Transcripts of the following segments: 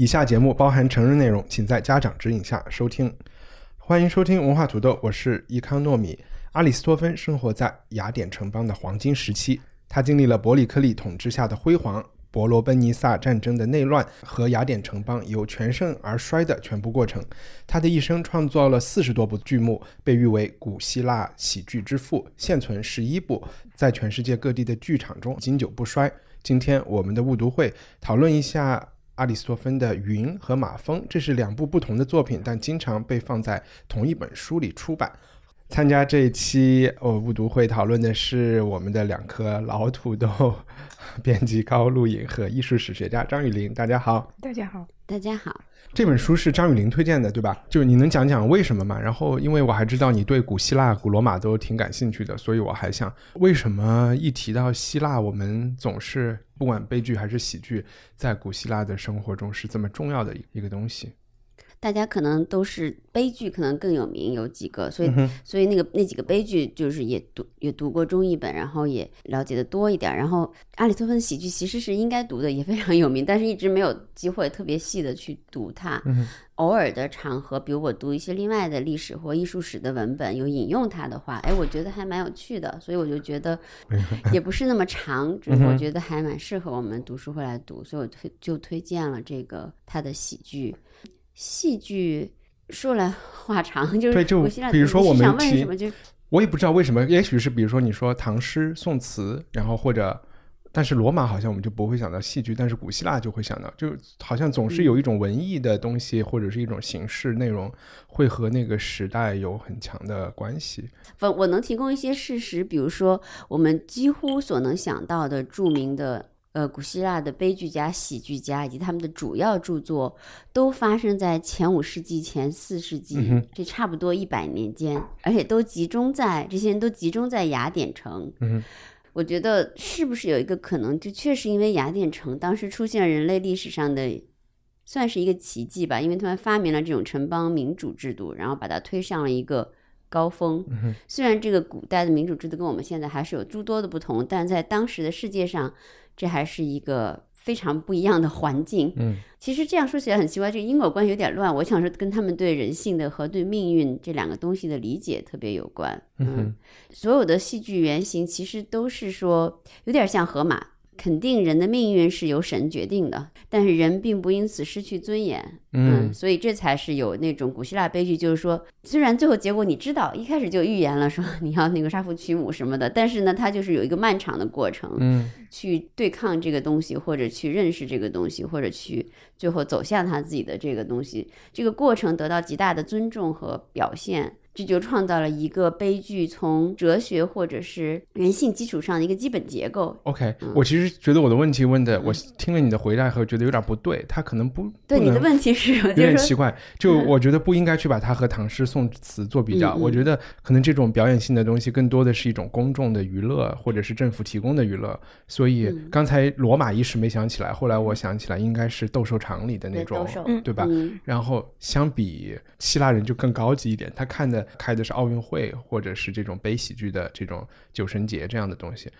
以下节目包含成人内容，请在家长指引下收听。欢迎收听文化土豆，我是伊康糯米。阿里斯托芬生活在雅典城邦的黄金时期，他经历了伯里克利统治下的辉煌、伯罗奔尼撒战争的内乱和雅典城邦由全盛而衰的全部过程。他的一生创造了四十多部剧目，被誉为古希腊喜剧之父，现存十一部，在全世界各地的剧场中经久不衰。今天我们的误读会讨论一下阿里斯托芬的《云》和《马蜂》，这是两部不同的作品，但经常被放在同一本书里出版。参加这一期哦误读会讨论的是我们的两颗老土豆，编辑高露颖和艺术史学家张雨林。大家好，大家好，大家好。这本书是张雨林推荐的，对吧？就你能讲讲为什么吗？然后，因为我还知道你对古希腊、古罗马都挺感兴趣的，所以我还想，为什么一提到希腊，我们总是不管悲剧还是喜剧，在古希腊的生活中是这么重要的一个东西？大家可能都是悲剧，可能更有名，有几个，所以、嗯所以那个那几个悲剧就是也读也读过中译本，然后也了解的多一点。然后阿里托芬的喜剧其实是应该读的，也非常有名，但是一直没有机会特别细的去读它。嗯偶尔的场合，比如我读一些另外的历史或艺术史的文本，有引用它的话，哎，我觉得还蛮有趣的，所以我就觉得也不是那么长，只是我觉得还蛮适合我们读书会来读，所以我推就推荐了这个他的喜剧。戏剧说来话长，就是对就比如说我们提想问什么就我也不知道为什么，也许是比如说你说唐诗宋词，然后或者，但是罗马好像我们就不会想到戏剧，但是古希腊就会想到，就好像总是有一种文艺的东西、或者是一种形式内容，会和那个时代有很强的关系。我我能提供一些事实，比如说我们几乎所能想到的著名的呃古希腊的悲剧家、喜剧家以及他们的主要著作，都发生在前五世纪、前四世纪，嗯这差不多一百年间，而且都集中在这些人都集中在雅典城。嗯我觉得是不是有一个可能，就确实因为雅典城当时出现了人类历史上的。算是一个奇迹吧，因为他们发明了这种城邦民主制度，然后把它推上了一个高峰。嗯虽然这个古代的民主制度跟我们现在还是有诸多的不同，但在当时的世界上，这还是一个非常不一样的环境。嗯，其实这样说起来很奇怪，这个因果关系有点乱。我想说，跟他们对人性的和对命运这两个东西的理解特别有关。嗯哼所有的戏剧原型其实都是说，有点像河马。肯定人的命运是由神决定的，但是人并不因此失去尊严。嗯所以这才是有那种古希腊悲剧，就是说，虽然最后结果你知道，一开始就预言了说你要那个杀父娶母什么的，但是呢，它就是有一个漫长的过程，嗯去对抗这个东西，或者去认识这个东西，或者去最后走向他自己的这个东西，这个过程得到极大的尊重和表现。这就创造了一个悲剧从哲学或者是人性基础上的一个基本结构。，OK，我其实觉得我的问题问的，嗯我听了你的回答后觉得有点不对，他可能不对你的问题是，我有点奇怪，就我觉得不应该去把它和唐诗宋词做比较。我觉得可能这种表演性的东西更多的是一种公众的娱乐，或者是政府提供的娱乐。所以嗯刚才罗马一时没想起来，后来我想起来应该是斗兽场里的那种对斗兽，嗯对吧？嗯然后相比希腊人就更高级一点，他看的开的是奥运会，或者是这种悲喜剧的这种酒神节这样的东西。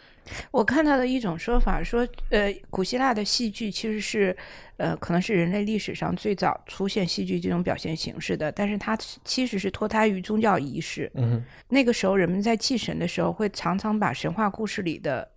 我看到的一种说法说，呃，古希腊的戏剧其实是，呃，可能是人类历史上最早出现戏剧这种表现形式的，但是它其实是脱胎于宗教仪式。嗯那个时候，人们在祭神的时候，会常常把神话故事里的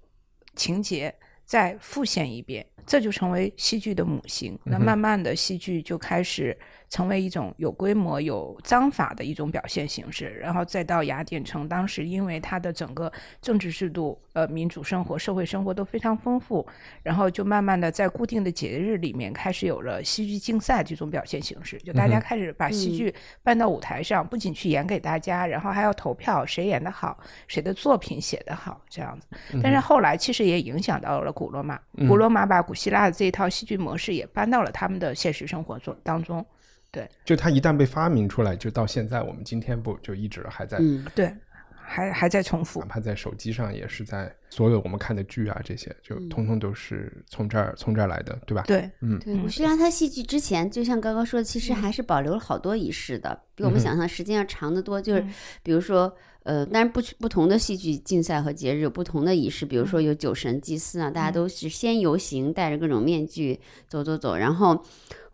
情节再复现一遍。这就成为戏剧的母型。那慢慢的，戏剧就开始成为一种有规模、有章法的一种表现形式。然后再到雅典城，当时因为它的整个政治制度、呃民主生活、社会生活都非常丰富，然后就慢慢的在固定的节日里面开始有了戏剧竞赛这种表现形式。就大家开始把戏剧搬到舞台上，不仅去演给大家，然后还要投票谁演的好，谁的作品写得好这样子。但是后来其实也影响到了古罗马，古罗马把古希腊的这一套戏剧模式也搬到了他们的现实生活中当中。对，就它一旦被发明出来，就到现在我们今天不就一直还在，嗯，对，还还在重复。哪。怕在手机上也是在所有我们看的剧啊这些，就通通都是从这儿从这儿来的，对吧？对，嗯，对，古希腊它戏剧之前，就像刚刚说的，其实还是保留了好多仪式的，比我们想象时间要长得多。就是比如说，呃，但是不不同的戏剧竞赛和节日有不同的仪式，比如说有酒神祭祀啊，大家都是先游行，戴着各种面具走走走，然后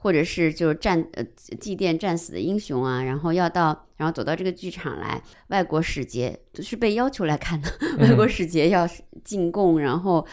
或者是就是战呃祭奠战死的英雄啊，然后要到然后走到这个剧场来，外国使节是被要求来看的，外国使节要进贡，然后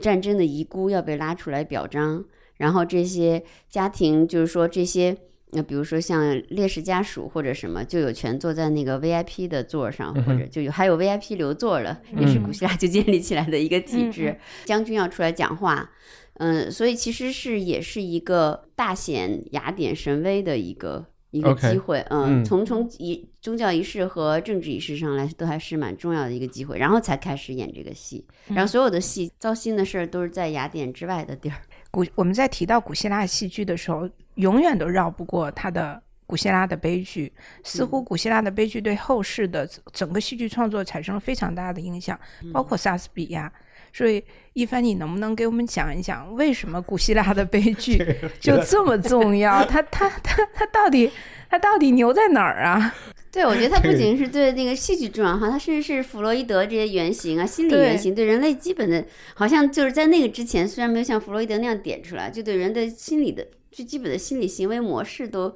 战争的遗孤要被拉出来表彰，然后这些家庭就是说这些。那比如说像烈士家属或者什么，就有权坐在那个 VIP 的座上，或者就有还有 VIP 留座了，也是古希腊就建立起来的一个体制。将军要出来讲话，嗯，所以其实是也是一个大显雅典神威的一个一个机会。嗯嗯，从从仪宗教仪式和政治仪式上来，都还是蛮重要的一个机会。然后才开始演这个戏，然后所有的戏糟心的事儿都是在雅典之外的地儿。古我们在提到古希腊戏剧的时候，永远都绕不过它的古希腊的悲剧。似乎古希腊的悲剧对后世的整个戏剧创作产生了非常大的影响，包括莎士比亚。所以，一帆，你能不能给我们讲一讲，为什么古希腊的悲剧 就这么重要？它它它它到底它到底牛在哪儿啊？对，我觉得它不仅是对那个戏剧重要哈，它甚至是弗洛伊德这些原型啊、心理原型，对人类基本的，好像就是在那个之前，虽然没有像弗洛伊德那样点出来，就对人的心理的最基本的心理行为模式都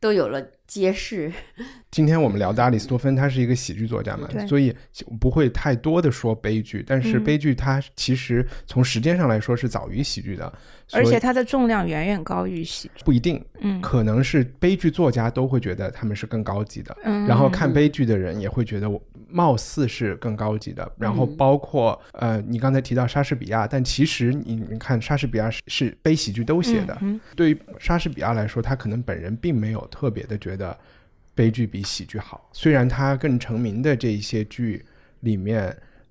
都有了揭示。今天我们聊的阿里斯多芬，他是一个喜剧作家嘛，所以不会太多的说悲剧，但是嗯悲剧它其实从时间上来说是早于喜剧的，而且它的重量远远高于喜剧。不一定，嗯可能是悲剧作家都会觉得他们是更高级的，嗯，然后看悲剧的人也会觉得我貌似是更高级的，然后包括呃，你刚才提到莎士比亚，但其实你你看莎士比亚是是悲喜剧都写的，嗯对于莎士比亚来说，他可能本人并没有特别的觉得悲剧比喜剧好，虽然他更成名的这一些剧里面，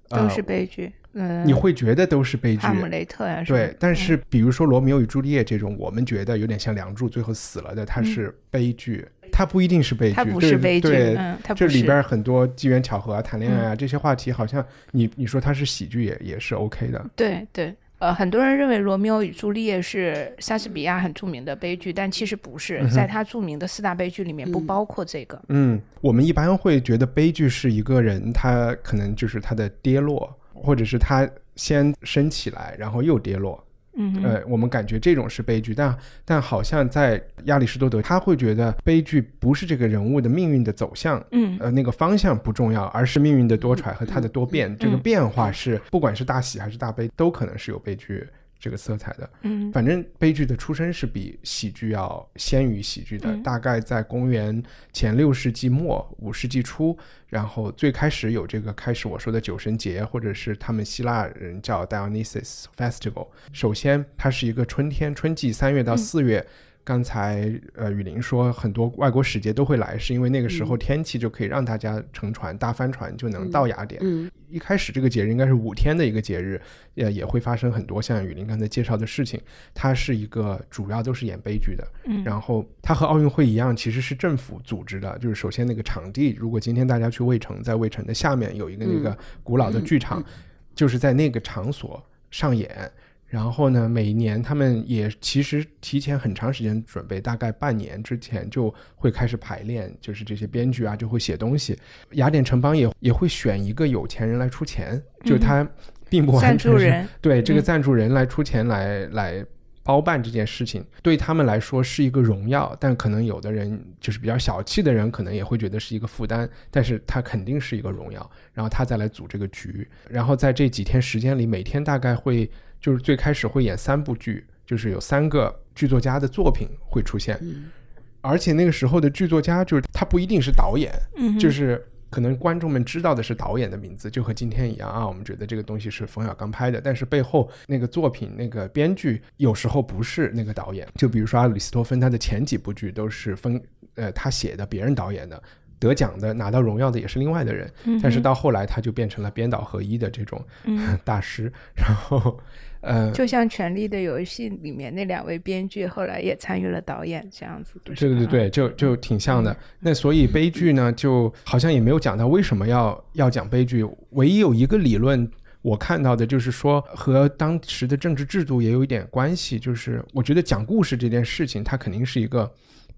呃都，是悲剧。嗯，你会觉得都是悲剧。哈，姆雷特呀、对，但是比如说《罗密欧与朱丽叶》这种，我们觉得有点像梁祝最后死了的，它是悲剧，它不一定是悲剧，嗯它不是悲剧对，嗯它不这里边很多机缘巧合啊、谈恋爱啊、这些话题，好像你你说它是喜剧也也是 OK 的。对对，呃，很多人认为《罗密欧与朱丽叶》是莎士比亚很著名的悲剧，但其实不是，在他著名的四大悲剧里面不包括这个。嗯，我们一般会觉得悲剧是一个人他可能就是他的跌落，或者是他先升起来，然后又跌落。嗯，呃，我们感觉这种是悲剧，但但好像在亚里士多德，他会觉得悲剧不是这个人物的命运的走向，嗯呃，那个方向不重要，而是命运的多舛和它的多变。这个变化是不管是大喜还是大悲，都可能是有悲剧这个色彩的。嗯反正悲剧的出生是比喜剧要先于喜剧的，嗯大概在公元前六世纪末五世纪初，然后最开始有这个开始我说的酒神节，或者是他们希腊人叫 Dionysus Festival。首先，它是一个春天春季三月到四月。刚才呃，雨林说很多外国使节都会来，是因为那个时候天气就可以让大家乘船搭帆船就能到雅典。嗯一开始这个节日应该是五天的一个节日，也也会发生很多像雨林刚才介绍的事情。它是一个主要都是演悲剧的，嗯然后它和奥运会一样，其实是政府组织的。就是首先那个场地，如果今天大家去卫城，在卫城的下面有一个那个古老的剧场，就是在那个场所上演。然后呢，每一年他们也其实提前很长时间准备，大概半年之前就会开始排练，就是这些编剧啊就会写东西。雅典城邦也也会选一个有钱人来出钱，就他并不完赞全是助人，对这个嗯赞助人来出钱来来包办这件事情，对他们来说是一个荣耀，但可能有的人就是比较小气的人，可能也会觉得是一个负担。但是他肯定是一个荣耀，然后他再来组这个局，然后在这几天时间里，每天大概会就是最开始会演三部剧，就是有三个剧作家的作品会出现，而且那个时候的剧作家就是他不一定是导演，嗯就是可能观众们知道的是导演的名字，就和今天一样啊，我们觉得这个东西是冯小刚拍的，但是背后那个作品那个编剧有时候不是那个导演，就比如说阿里斯托芬，他的前几部剧都是分呃他写的，别人导演的。得奖的、拿到荣耀的也是另外的人，但是到后来他就变成了编导合一的这种 大师，然后，呃，就像《权力的游戏》里面那两位编剧后来也参与了导演，这样子。对对对，就就挺像的。那所以悲剧呢，就好像也没有讲到为什么要要讲悲剧。唯一有一个理论我看到的就是说，和当时的政治制度也有一点关系。就是我觉得讲故事这件事情，它肯定是一个，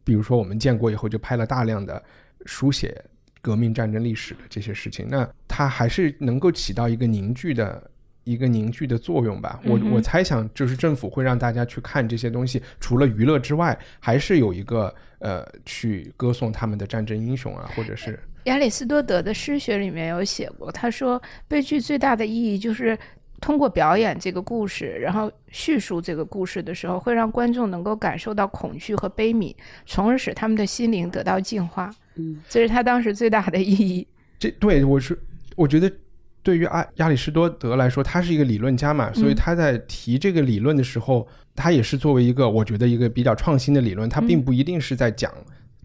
比如说我们建国以后就拍了大量的。书写革命战争历史的这些事情，那它还是能够起到一个凝聚的一个凝聚的作用吧。我我猜想，就是政府会让大家去看这些东西，除了娱乐之外，还是有一个呃，去歌颂他们的战争英雄啊，或者是亚里士多德的诗学里面有写过，他说悲剧最大的意义就是通过表演这个故事，然后叙述这个故事的时候，会让观众能够感受到恐惧和悲悯，从而使他们的心灵得到净化。嗯，这是他当时最大的意义。这对我是，我觉得对于阿亚里士多德来说，他是一个理论家嘛，所以他在提这个理论的时候，他也是作为一个我觉得一个比较创新的理论，他并不一定是在讲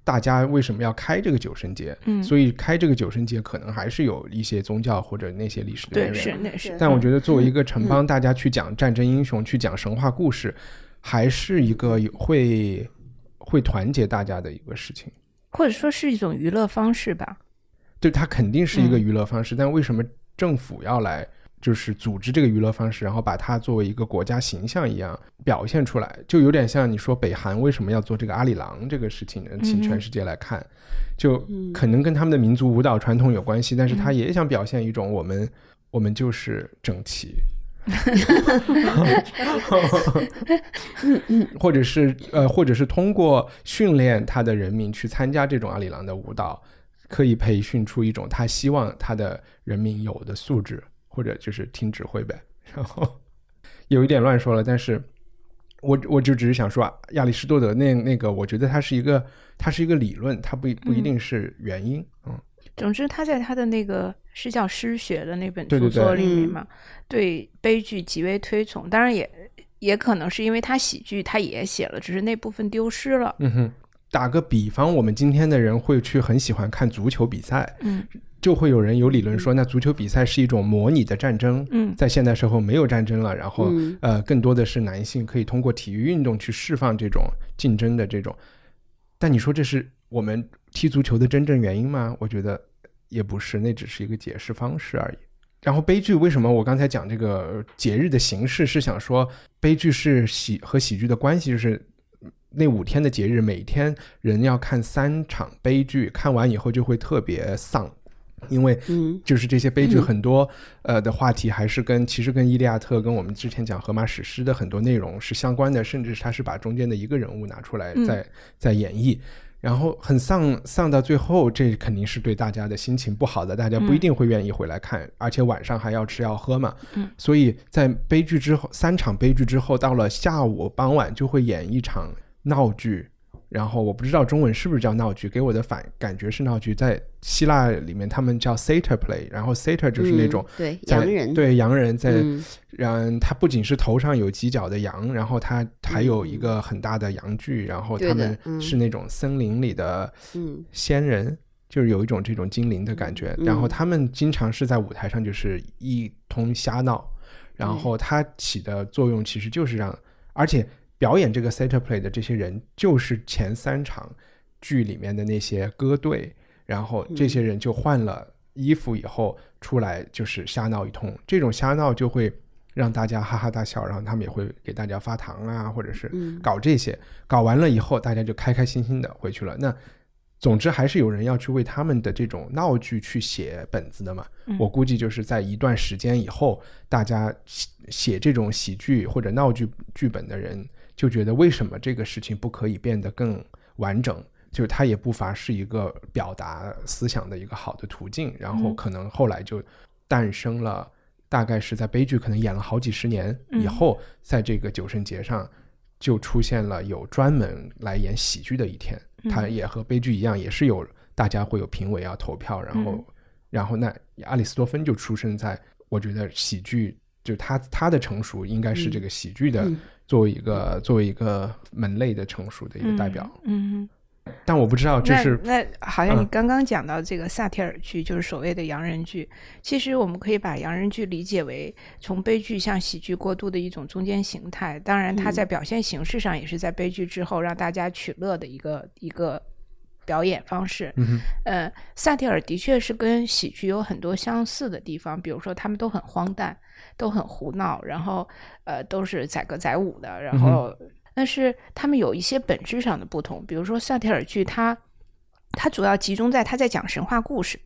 大家为什么要开这个九神节，嗯，所以开这个九神节可能还是有一些宗教或者那些历史的对，是那是。但我觉得作为一个城邦，大家去讲战争英雄，去讲神话故事，还是一个会会团结大家的一个事情。或者说是一种娱乐方式吧，对，它肯定是一个娱乐方式，但为什么政府要来就是组织这个娱乐方式，然后把它作为一个国家形象一样表现出来，就有点像你说北韩为什么要做这个阿里郎这个事情呢，请全世界来看，就可能跟他们的民族舞蹈传统有关系，但是他也想表现一种我们我们就是整齐。或者是呃，或者是通过训练他的人民去参加这种阿里郎的舞蹈，可以培训出一种他希望他的人民有的素质，或者就是听指挥呗。然 后有一点乱说了，但是我我就只是想说，亚里士多德那那个，我觉得它是一个，它是一个理论，它不不一定是原因，嗯。总之，他在他的那个是叫诗学的那本著作里面嘛，对悲剧极为推崇。当然，也也可能是因为他喜剧他也写了，只是那部分丢失了。嗯哼，打个比方，我们今天的人会去很喜欢看足球比赛，嗯，就会有人有理论说，那足球比赛是一种模拟的战争。嗯，在现代社会没有战争了，然后呃，更多的是男性可以通过体育运动去释放这种竞争的这种。但你说这是我们。踢足球的真正原因吗？我觉得也不是，那只是一个解释方式而已。然后悲剧为什么我刚才讲这个节日的形式是想说，悲剧是喜和喜剧的关系，就是那五天的节日，每天人要看三场悲剧，看完以后就会特别丧，因为就是这些悲剧很多呃的话题还是跟其实跟《伊利亚特》跟我们之前讲荷马史诗的很多内容是相关的，甚至他是把中间的一个人物拿出来在在演绎。然后很丧丧到最后，这肯定是对大家的心情不好的，大家不一定会愿意回来看，而且晚上还要吃要喝嘛。嗯，所以在悲剧之后，三场悲剧之后，到了下午傍晚就会演一场闹剧。然后我不知道中文是不是叫闹剧，给我的反感觉是闹剧。在希腊里面，他们叫 satyr play，然后 satyr 就是那种对洋人，对洋人在，然他不仅是头上有犄角的羊，然后他还有一个很大的羊具，然后他们是那种森林里的仙人，就是有一种这种精灵的感觉。然后他们经常是在舞台上就是一通瞎闹，然后它起的作用其实就是让，而且。表演这个 set play 的这些人，就是前三场剧里面的那些歌队，然后这些人就换了衣服以后出来，就是瞎闹一通。这种瞎闹就会让大家哈哈大笑，然后他们也会给大家发糖啊，或者是搞这些。搞完了以后，大家就开开心心的回去了。那总之还是有人要去为他们的这种闹剧去写本子的嘛。嗯我估计就是在一段时间以后，大家写写这种喜剧或者闹剧剧本的人就觉得为什么这个事情不可以变得更完整？就是它也不乏是一个表达思想的一个好的途径，然后嗯。可能后来就诞生了，大概是在悲剧可能演了好几十年以嗯后，在这个九圣节上就出现了有专门来演喜剧的一天，它嗯也和悲剧一样，也是有大家会有评委要投票，然后、嗯。然后那阿里斯多芬就出生在，我觉得喜剧就他他的成熟应该是这个喜剧的嗯作为一个、作为一个门类的成熟的一个代表，嗯。嗯但我不知道这是那那好像你嗯刚刚讲到这个萨提尔剧，就是所谓的洋人剧。其实我们可以把洋人剧理解为从悲剧向喜剧过渡的一种中间形态。当然，它嗯在表现形式上也是在悲剧之后让大家取乐的一个一个表演方式。嗯呃，萨提尔的确是跟喜剧有很多相似的地方，比如说他们都很荒诞，都很胡闹，然后呃都是载歌载舞的，然后、但是他们有一些本质上的不同，比如说萨提尔剧它它主要集中在他在讲神话故事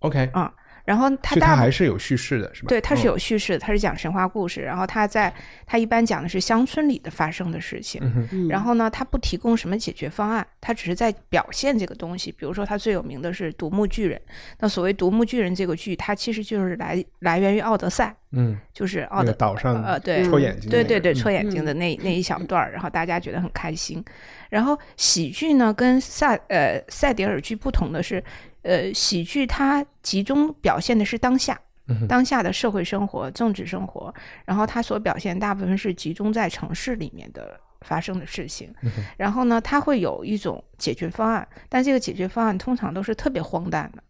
，OK，啊然后它所以大部它还是有叙事的，是吧？对，它是嗯有叙事的，它是讲神话故事，然后它在它一般讲的是乡村里的发生的事情，然后呢，它不提供什么解决方案，它只是在表现这个东西。比如说，它最有名的是独木巨人。那所谓独木巨人这个剧，它其实就是来 来源于《奥德赛》，嗯，就是奥德岛上呃对戳眼睛那个，对对对，嗯戳眼睛的那、那一小段儿，然后大家觉得很开心。然后喜剧呢，跟萨呃赛迪尔剧不同的是，呃，喜剧它集中表现的是当下。当下的社会生活、政治生活，然后它所表现大部分是集中在城市里面的发生的事情。嗯然后呢，它会有一种解决方案，但这个解决方案通常都是特别荒诞的，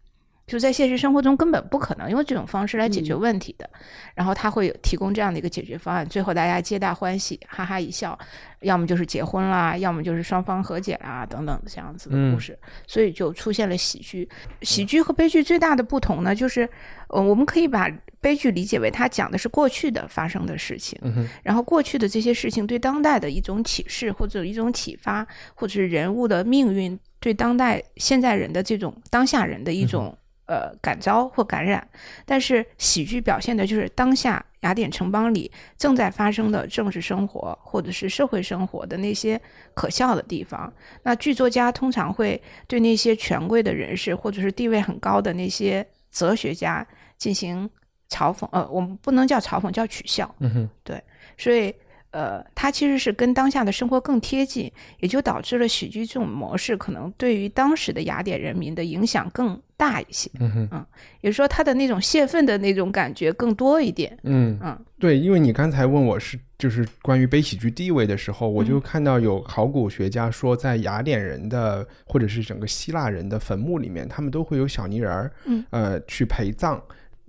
就在现实生活中根本不可能用这种方式来解决问题的。然后他会有提供这样的一个解决方案，最后大家皆大欢喜，哈哈一笑，要么就是结婚啦，要么就是双方和解啦，等等这样子的故事。所以就出现了喜剧。喜剧和悲剧最大的不同呢，就是呃，我们可以把悲剧理解为它讲的是过去的发生的事情，嗯然后过去的这些事情对当代的一种启示或者一种启发，或者是人物的命运对当代现在人的这种当下人的一种、呃感召或感染。但是喜剧表现的就是当下雅典城邦里正在发生的政治生活或者是社会生活的那些可笑的地方。那剧作家通常会对那些权贵的人士或者是地位很高的那些哲学家进行嘲讽，呃，我们不能叫嘲讽，叫取笑。嗯哼所以呃，它其实是跟当下的生活更贴近，也就导致了喜剧这种模式可能对于当时的雅典人民的影响更大一些。嗯哼也就是说，他的那种泄愤的那种感觉更多一点。嗯嗯对，因为你刚才问我是就是关于悲喜剧地位的时候，我嗯就看到有考古学家说，在雅典人的或者是整个希腊人的坟墓里面，他们都会有小泥人儿，嗯，呃，去陪葬。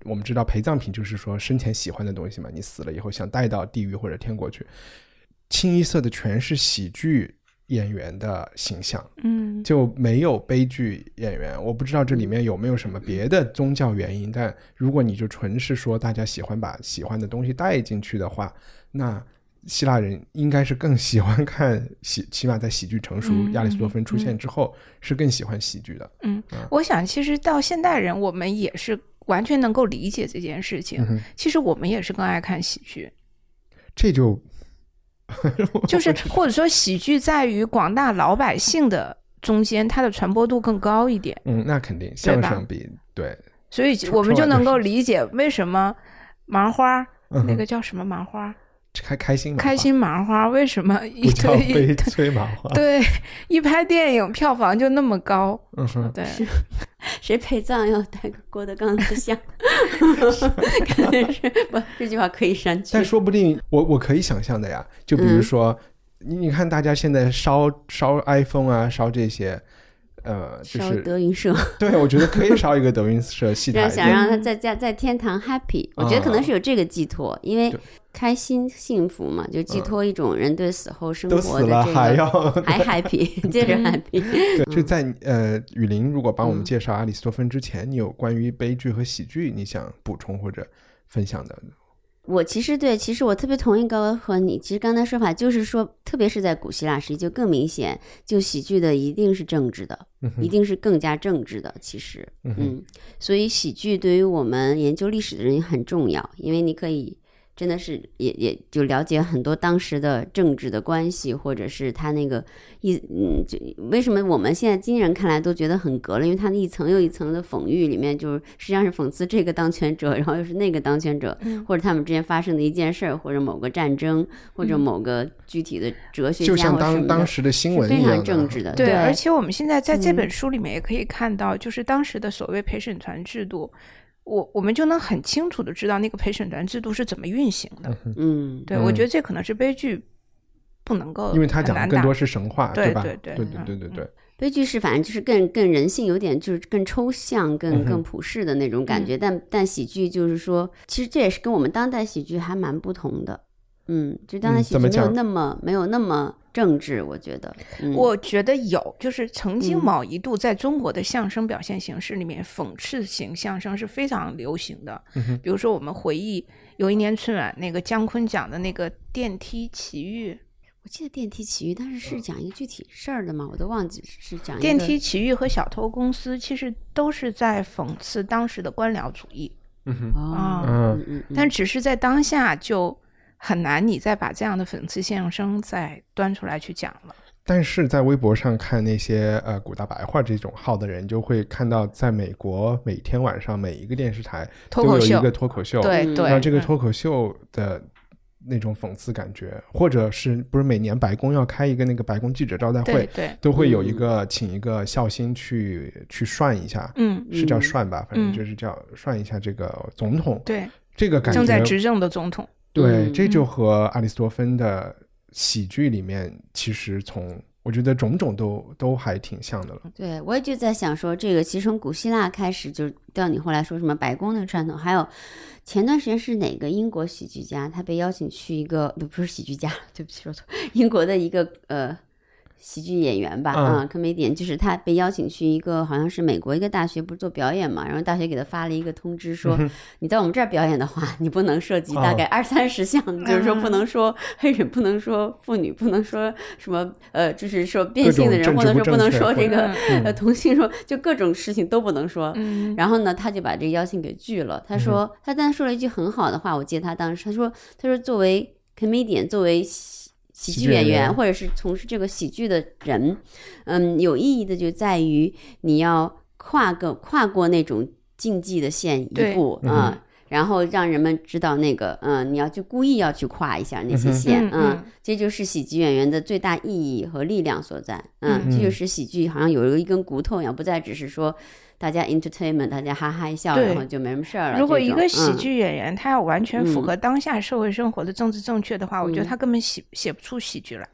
我们知道陪葬品就是说生前喜欢的东西嘛，你死了以后想带到地狱或者天国去，清一色的全是喜剧演员的形象。嗯就没有悲剧演员。我不知道这里面有没有什么别的宗教原因，但如果你就纯是说大家喜欢把喜欢的东西带进去的话，那希腊人应该是更喜欢看喜，起码在喜剧成熟、嗯亚里士多芬出现嗯之后，是更喜欢喜剧的。嗯啊，我想其实到现代人，我们也是完全能够理解这件事情。嗯，其实我们也是更爱看喜剧，这就 就是或者说喜剧在于广大老百姓的中间，它的传播度更高一点。嗯，那肯定相声比对所以我们就能够理解为什么麻花、那个叫什么麻花，开开心嘛，开心麻花为什么一不叫堆一悲催麻花。对一拍电影票房就那么高？嗯哼，对，谁陪葬要带个郭德纲的像？肯定是不，这句话可以删去。但说不定我我可以想象的呀，就比如嗯说，你你看大家现在烧烧 iPhone 啊，烧这些，呃，就烧是德云社，对，我觉得可以烧一个德云社 戏台让想。让他在家在天堂 happy，我觉得可能是有这个寄托，因为开心幸福嘛，就寄托一种人对死后生都死了活的这个还要还 happy，接着 happy。对，就在呃，雨林如果帮我们嗯介绍阿里斯托芬之前，你有关于悲剧和喜剧你想补充或者分享的？我其实对，其实我特别同意高高和你。其实刚才说法就是说，特别是在古希腊时期就更明显，就喜剧的一定是政治的，一定是更加政治的。其实，嗯，所以喜剧对于我们研究历史的人也很重要，因为你可以。真的是也也就了解很多当时的政治的关系，或者是他那个一嗯，就为什么我们现在今人看来都觉得很隔了？因为他那一层又一层的讽喻里面，就是实际上是讽刺这个当权者，然后又是那个当权者，或者他们之间发生的一件事儿，或者某个战争，或者某个具体的哲学家，就像当当时的新闻非常政治的。对，而且我们现在在这本书里面也可以看到，就是当时的所谓陪审团制度。我我们就能很清楚的知道那个陪审团制度是怎么运行的。嗯，对，我觉得这可能是悲剧不能够，因为他讲的更多是神话，对吧？对对对对对对对。悲剧是反正就是更更人性，有点就是更抽象、更更普世的那种感觉。但但喜剧就是说，其实这也是跟我们当代喜剧还蛮不同的。嗯，就当代喜剧没有那么没有那么。政治，我觉得，我觉得有，就是曾经某一度在中国的相声表现形式里面，讽刺型相声是非常流行的。比如说，我们回忆有一年春晚，那个姜昆讲的那个电梯奇遇，我记得电梯奇遇，但是是讲一个具体事儿的吗？我都忘记是讲电梯奇遇和小偷公司，其实都是在讽刺当时的官僚主义。嗯哼啊，嗯嗯，但只是在当下就。很难，你再把这样的讽刺相声再端出来去讲了。但是在微博上看那些呃古大白话这种号的人，就会看到，在美国每天晚上每一个电视台都有一个脱口秀，对对，然后这个脱口秀的那种讽刺感觉，或者是不是每年白宫要开一个那个白宫记者招待会，对，都会有一个请一个笑星去去涮一下，嗯，是叫涮吧，反正就是叫涮一下这个总统，对，这个感觉正在执政的总统。对，这就和阿里斯多芬的喜剧里面，其实从我觉得种种都都还挺像的了。对，我也就在想说，这个其实从古希腊开始，就到你后来说什么白宫那个传统，还有前段时间是哪个英国喜剧家，他被邀请去一个不不是喜剧家，对不起说错，英国的一个呃。喜剧演员吧，啊，可没点，就是他被邀请去一个好像是美国一个大学，不是做表演嘛？然后大学给他发了一个通知，说你在我们这儿表演的话，你不能涉及大概二三十项，就是说不能说黑人，不能说妇女，不能说什么呃，就是说变性的人，或者说不能说这个呃同性，说就各种事情都不能说。然后呢，他就把这个邀请给拒了。他说他但说了一句很好的话，我记得他当时他说他说作为 comedian，作为。喜剧演员，或者是从事这个喜剧的人，嗯，有意义的就在于你要跨个跨过那种禁忌的线一步啊，然后让人们知道那个，嗯，你要去故意要去跨一下那些线，嗯，这就是喜剧演员的最大意义和力量所在，嗯，这就是喜剧好像有一根骨头一样，不再只是说。大家 entertainment，大家哈哈一笑，然后就没什么事儿了。如果一个喜剧演员他要完全符合当下社会生活的政治正确的话，我觉得他根本写写不出喜剧来，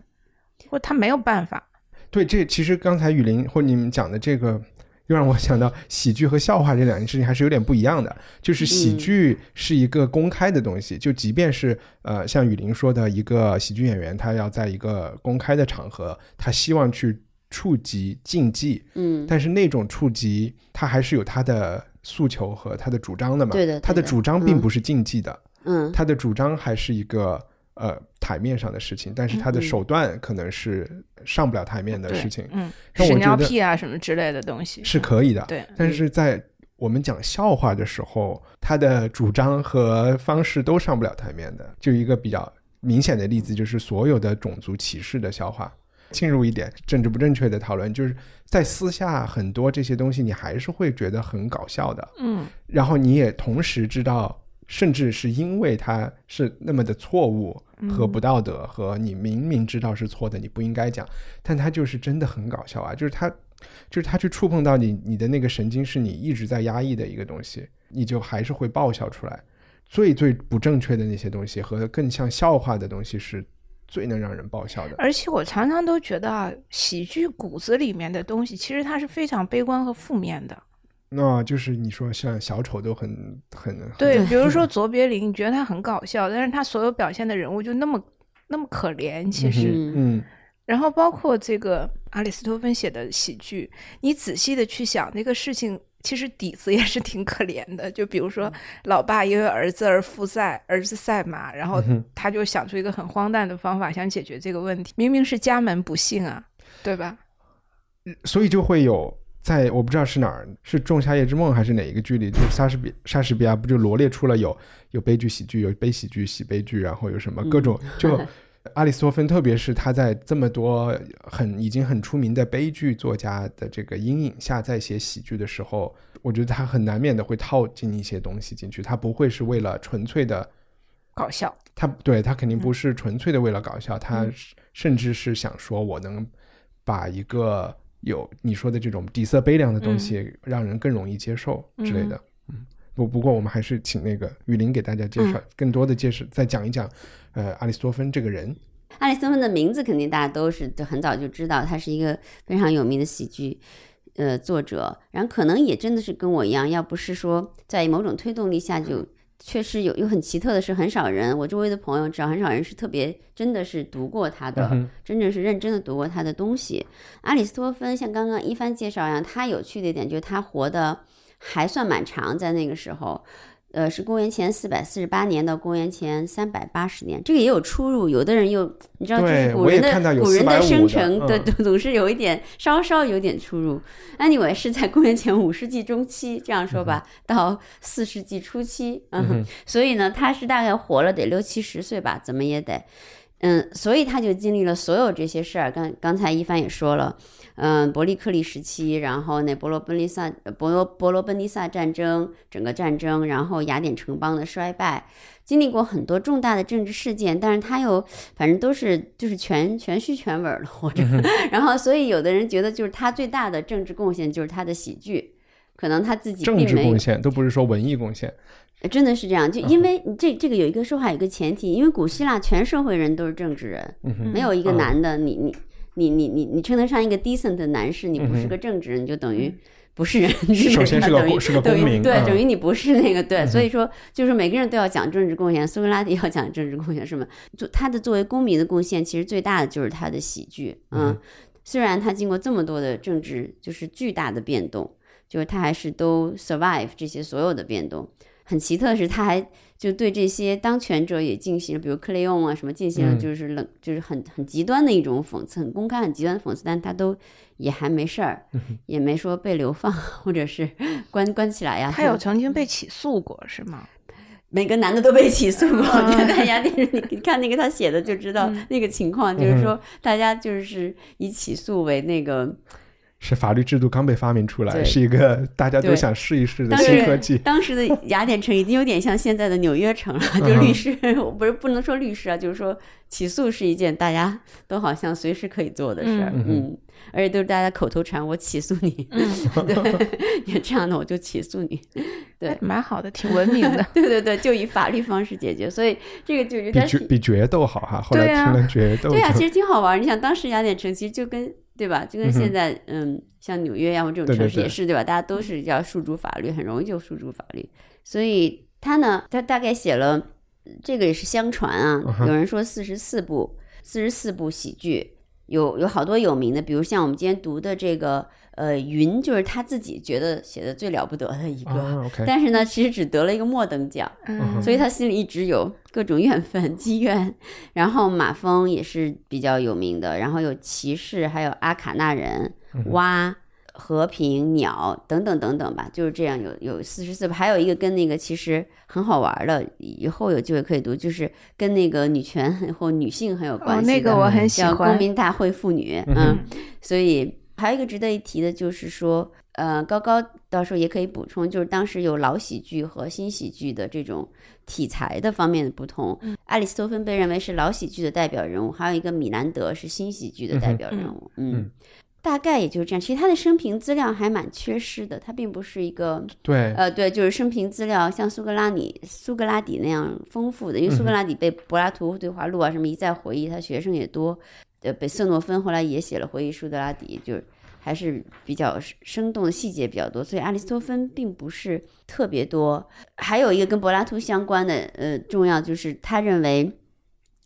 或他没有办法。对，这其实刚才雨林或你们讲的这个，又让我想到喜剧和笑话这两件事情还是有点不一样的。就是喜剧是一个公开的东西，就即便是呃像雨林说的一个喜剧演员，他要在一个公开的场合，他希望去。触及禁忌，嗯，但是那种触及，他还是有他的诉求和他的主张的嘛？对的，他的。主张并不是禁忌的，嗯，他的主张还是一个呃台面上的事情，但是他的手段可能是上不了台面的事情，嗯，屎尿屁啊什么之类的东西。是可以的，对，但是在我们讲笑话的时候，他的主张和方式都上不了台面的，就一个比较明显的例子，就是所有的种族歧视的笑话。进入一点政治不正确的讨论，就是在私下很多这些东西，你还是会觉得很搞笑的。嗯，然后你也同时知道，甚至是因为它是那么的错误和不道德，和你明明知道是错的，你不应该讲，但它就是真的很搞笑啊！就是它，就是它去触碰到你，你的那个神经是你一直在压抑的一个东西，你就还是会爆笑出来。最最不正确的那些东西和更像笑话的东西是。最能让人爆笑的，而且我常常都觉得啊，喜剧骨子里面的东西，其实它是非常悲观和负面的。那就是你说像小丑都很很对，比如说 卓别林，你觉得他很搞笑，但是他所有表现的人物就那么那么可怜，其实嗯。然后包括这个阿里斯托芬写的喜剧，你仔细的去想，那个事情其实底子也是挺可怜的。就比如说，老爸因为儿子而负债，儿子赛马，然后他就想出一个很荒诞的方法，想解决这个问题。明明是家门不幸啊，对吧？所以就会有，在我不知道是哪儿，是《仲夏夜之梦》还是哪一个剧里，就是莎士比莎士比亚不就罗列出了有有悲剧喜剧，有悲喜剧、喜悲剧，然后有什么各种就。阿里斯托芬，特别是他在这么多很已经很出名的悲剧作家的这个阴影下，在写喜剧的时候，我觉得他很难免的会套进一些东西进去。他不会是为了纯粹的搞笑，他对他肯定不是纯粹的为了搞笑，他甚至是想说，我能把一个有你说的这种底色悲凉的东西，让人更容易接受之类的。嗯，不不过我们还是请那个雨林给大家介绍更多的介绍，再讲一讲。呃，阿里斯多芬这个人，阿里斯多芬的名字肯定大家都是就很早就知道，他是一个非常有名的喜剧呃作者。然后可能也真的是跟我一样，要不是说在某种推动力下，就确实有有很奇特的是，很少人我周围的朋友，知道很少人是特别真的是读过他的，真正是认真的读过他的东西。阿里斯托芬像刚刚一番介绍一样，他有趣的一点就是他活的还算蛮长，在那个时候。呃，是公元前四百四十八年到公元前三百八十年，这个也有出入。有的人又你知道，就是古人的古人的生成对总是有一点稍稍有点出入。Anyway，是在公元前五世纪中期这样说吧，到四世纪初期，嗯，所以呢，他是大概活了得六七十岁吧，怎么也得。嗯，所以他就经历了所有这些事儿。刚刚才一帆也说了，嗯，伯利克利时期，然后那伯罗奔尼撒伯罗伯罗奔尼撒战争，整个战争，然后雅典城邦的衰败，经历过很多重大的政治事件。但是他又反正都是就是全全虚全伪的活着。然后，所以有的人觉得就是他最大的政治贡献就是他的喜剧，可能他自己政治贡献都不是说文艺贡献。真的是这样，就因为这这个有一个说法，有个前提，因为古希腊全社会人都是政治人，没有一个男的，你你你你你你称得上一个 decent 的男士，你不是个正直人，就等于不是人，首先是个 是个公民，对，等于你不是那个对，所以说就是每个人都要讲政治贡献，苏格拉底要讲政治贡献是吗？就他的作为公民的贡献，其实最大的就是他的喜剧，嗯，虽然他经过这么多的政治就是巨大的变动，就是他还是都 survive 这些所有的变动。很奇特的是，他还就对这些当权者也进行了，比如克雷翁啊什么，进行了就是冷，就是很很极端的一种讽刺，很公开、很极端的讽刺，但他都也还没事儿，也没说被流放或者是 关关起来呀。他有曾经被起诉过是吗？每个男的都被起诉过。在雅典，你你看那个他写的就知道那个情况，就是说大家就是以起诉为那个。是法律制度刚被发明出来，是一个 大家都想试一试的新科技。当时的雅典城已经有点像现在的纽约城了，就律师不是不能说律师啊，就是说起诉是一件大家都好像随时可以做的事儿，嗯，而且都是大家口头禅，我起诉你，对，你这样的我就起诉你，对，蛮好的，挺文明的，对对对，就以法律方式解决，所以这个就有点比比决斗好哈。后来听了决斗，对啊，其实挺好玩。你想当时雅典城其实就跟。对吧？就跟现在，嗯，像纽约呀或这种城市也是，对吧？大家都是要诉诸法律，很容易就诉诸法律。所以他呢，他大概写了，这个也是相传啊，有人说四十四部，四十四部喜剧，有有好多有名的，比如像我们今天读的这个。呃，云就是他自己觉得写的最了不得的一个，但是呢，其实只得了一个末等奖，所以他心里一直有各种怨愤积怨。然后马蜂也是比较有名的，然后有骑士，还有阿卡纳人、蛙、和平、鸟等等等等吧，就是这样有有四十四还有一个跟那个其实很好玩的，以后有机会可以读，就是跟那个女权 或女性很有关系的，那个我很喜欢，叫公民大会妇女，嗯，所以。还有一个值得一提的，就是说，呃，高高到时候也可以补充，就是当时有老喜剧和新喜剧的这种题材的方面的不同。阿里斯托芬被认为是老喜剧的代表人物，还有一个米兰德是新喜剧的代表人物。嗯，大概也就是这样。其实他的生平资料还蛮缺失的，他并不是一个对，呃，对，就是生平资料像苏格拉底、苏格拉底那样丰富的，因为苏格拉底被柏拉图对话录啊什么一再回忆，他学生也多。呃，被瑟诺芬后来也写了回忆苏格拉底，就是还是比较生动的细节比较多，所以阿里斯托芬并不是特别多。还有一个跟柏拉图相关的，呃，重要就是他认为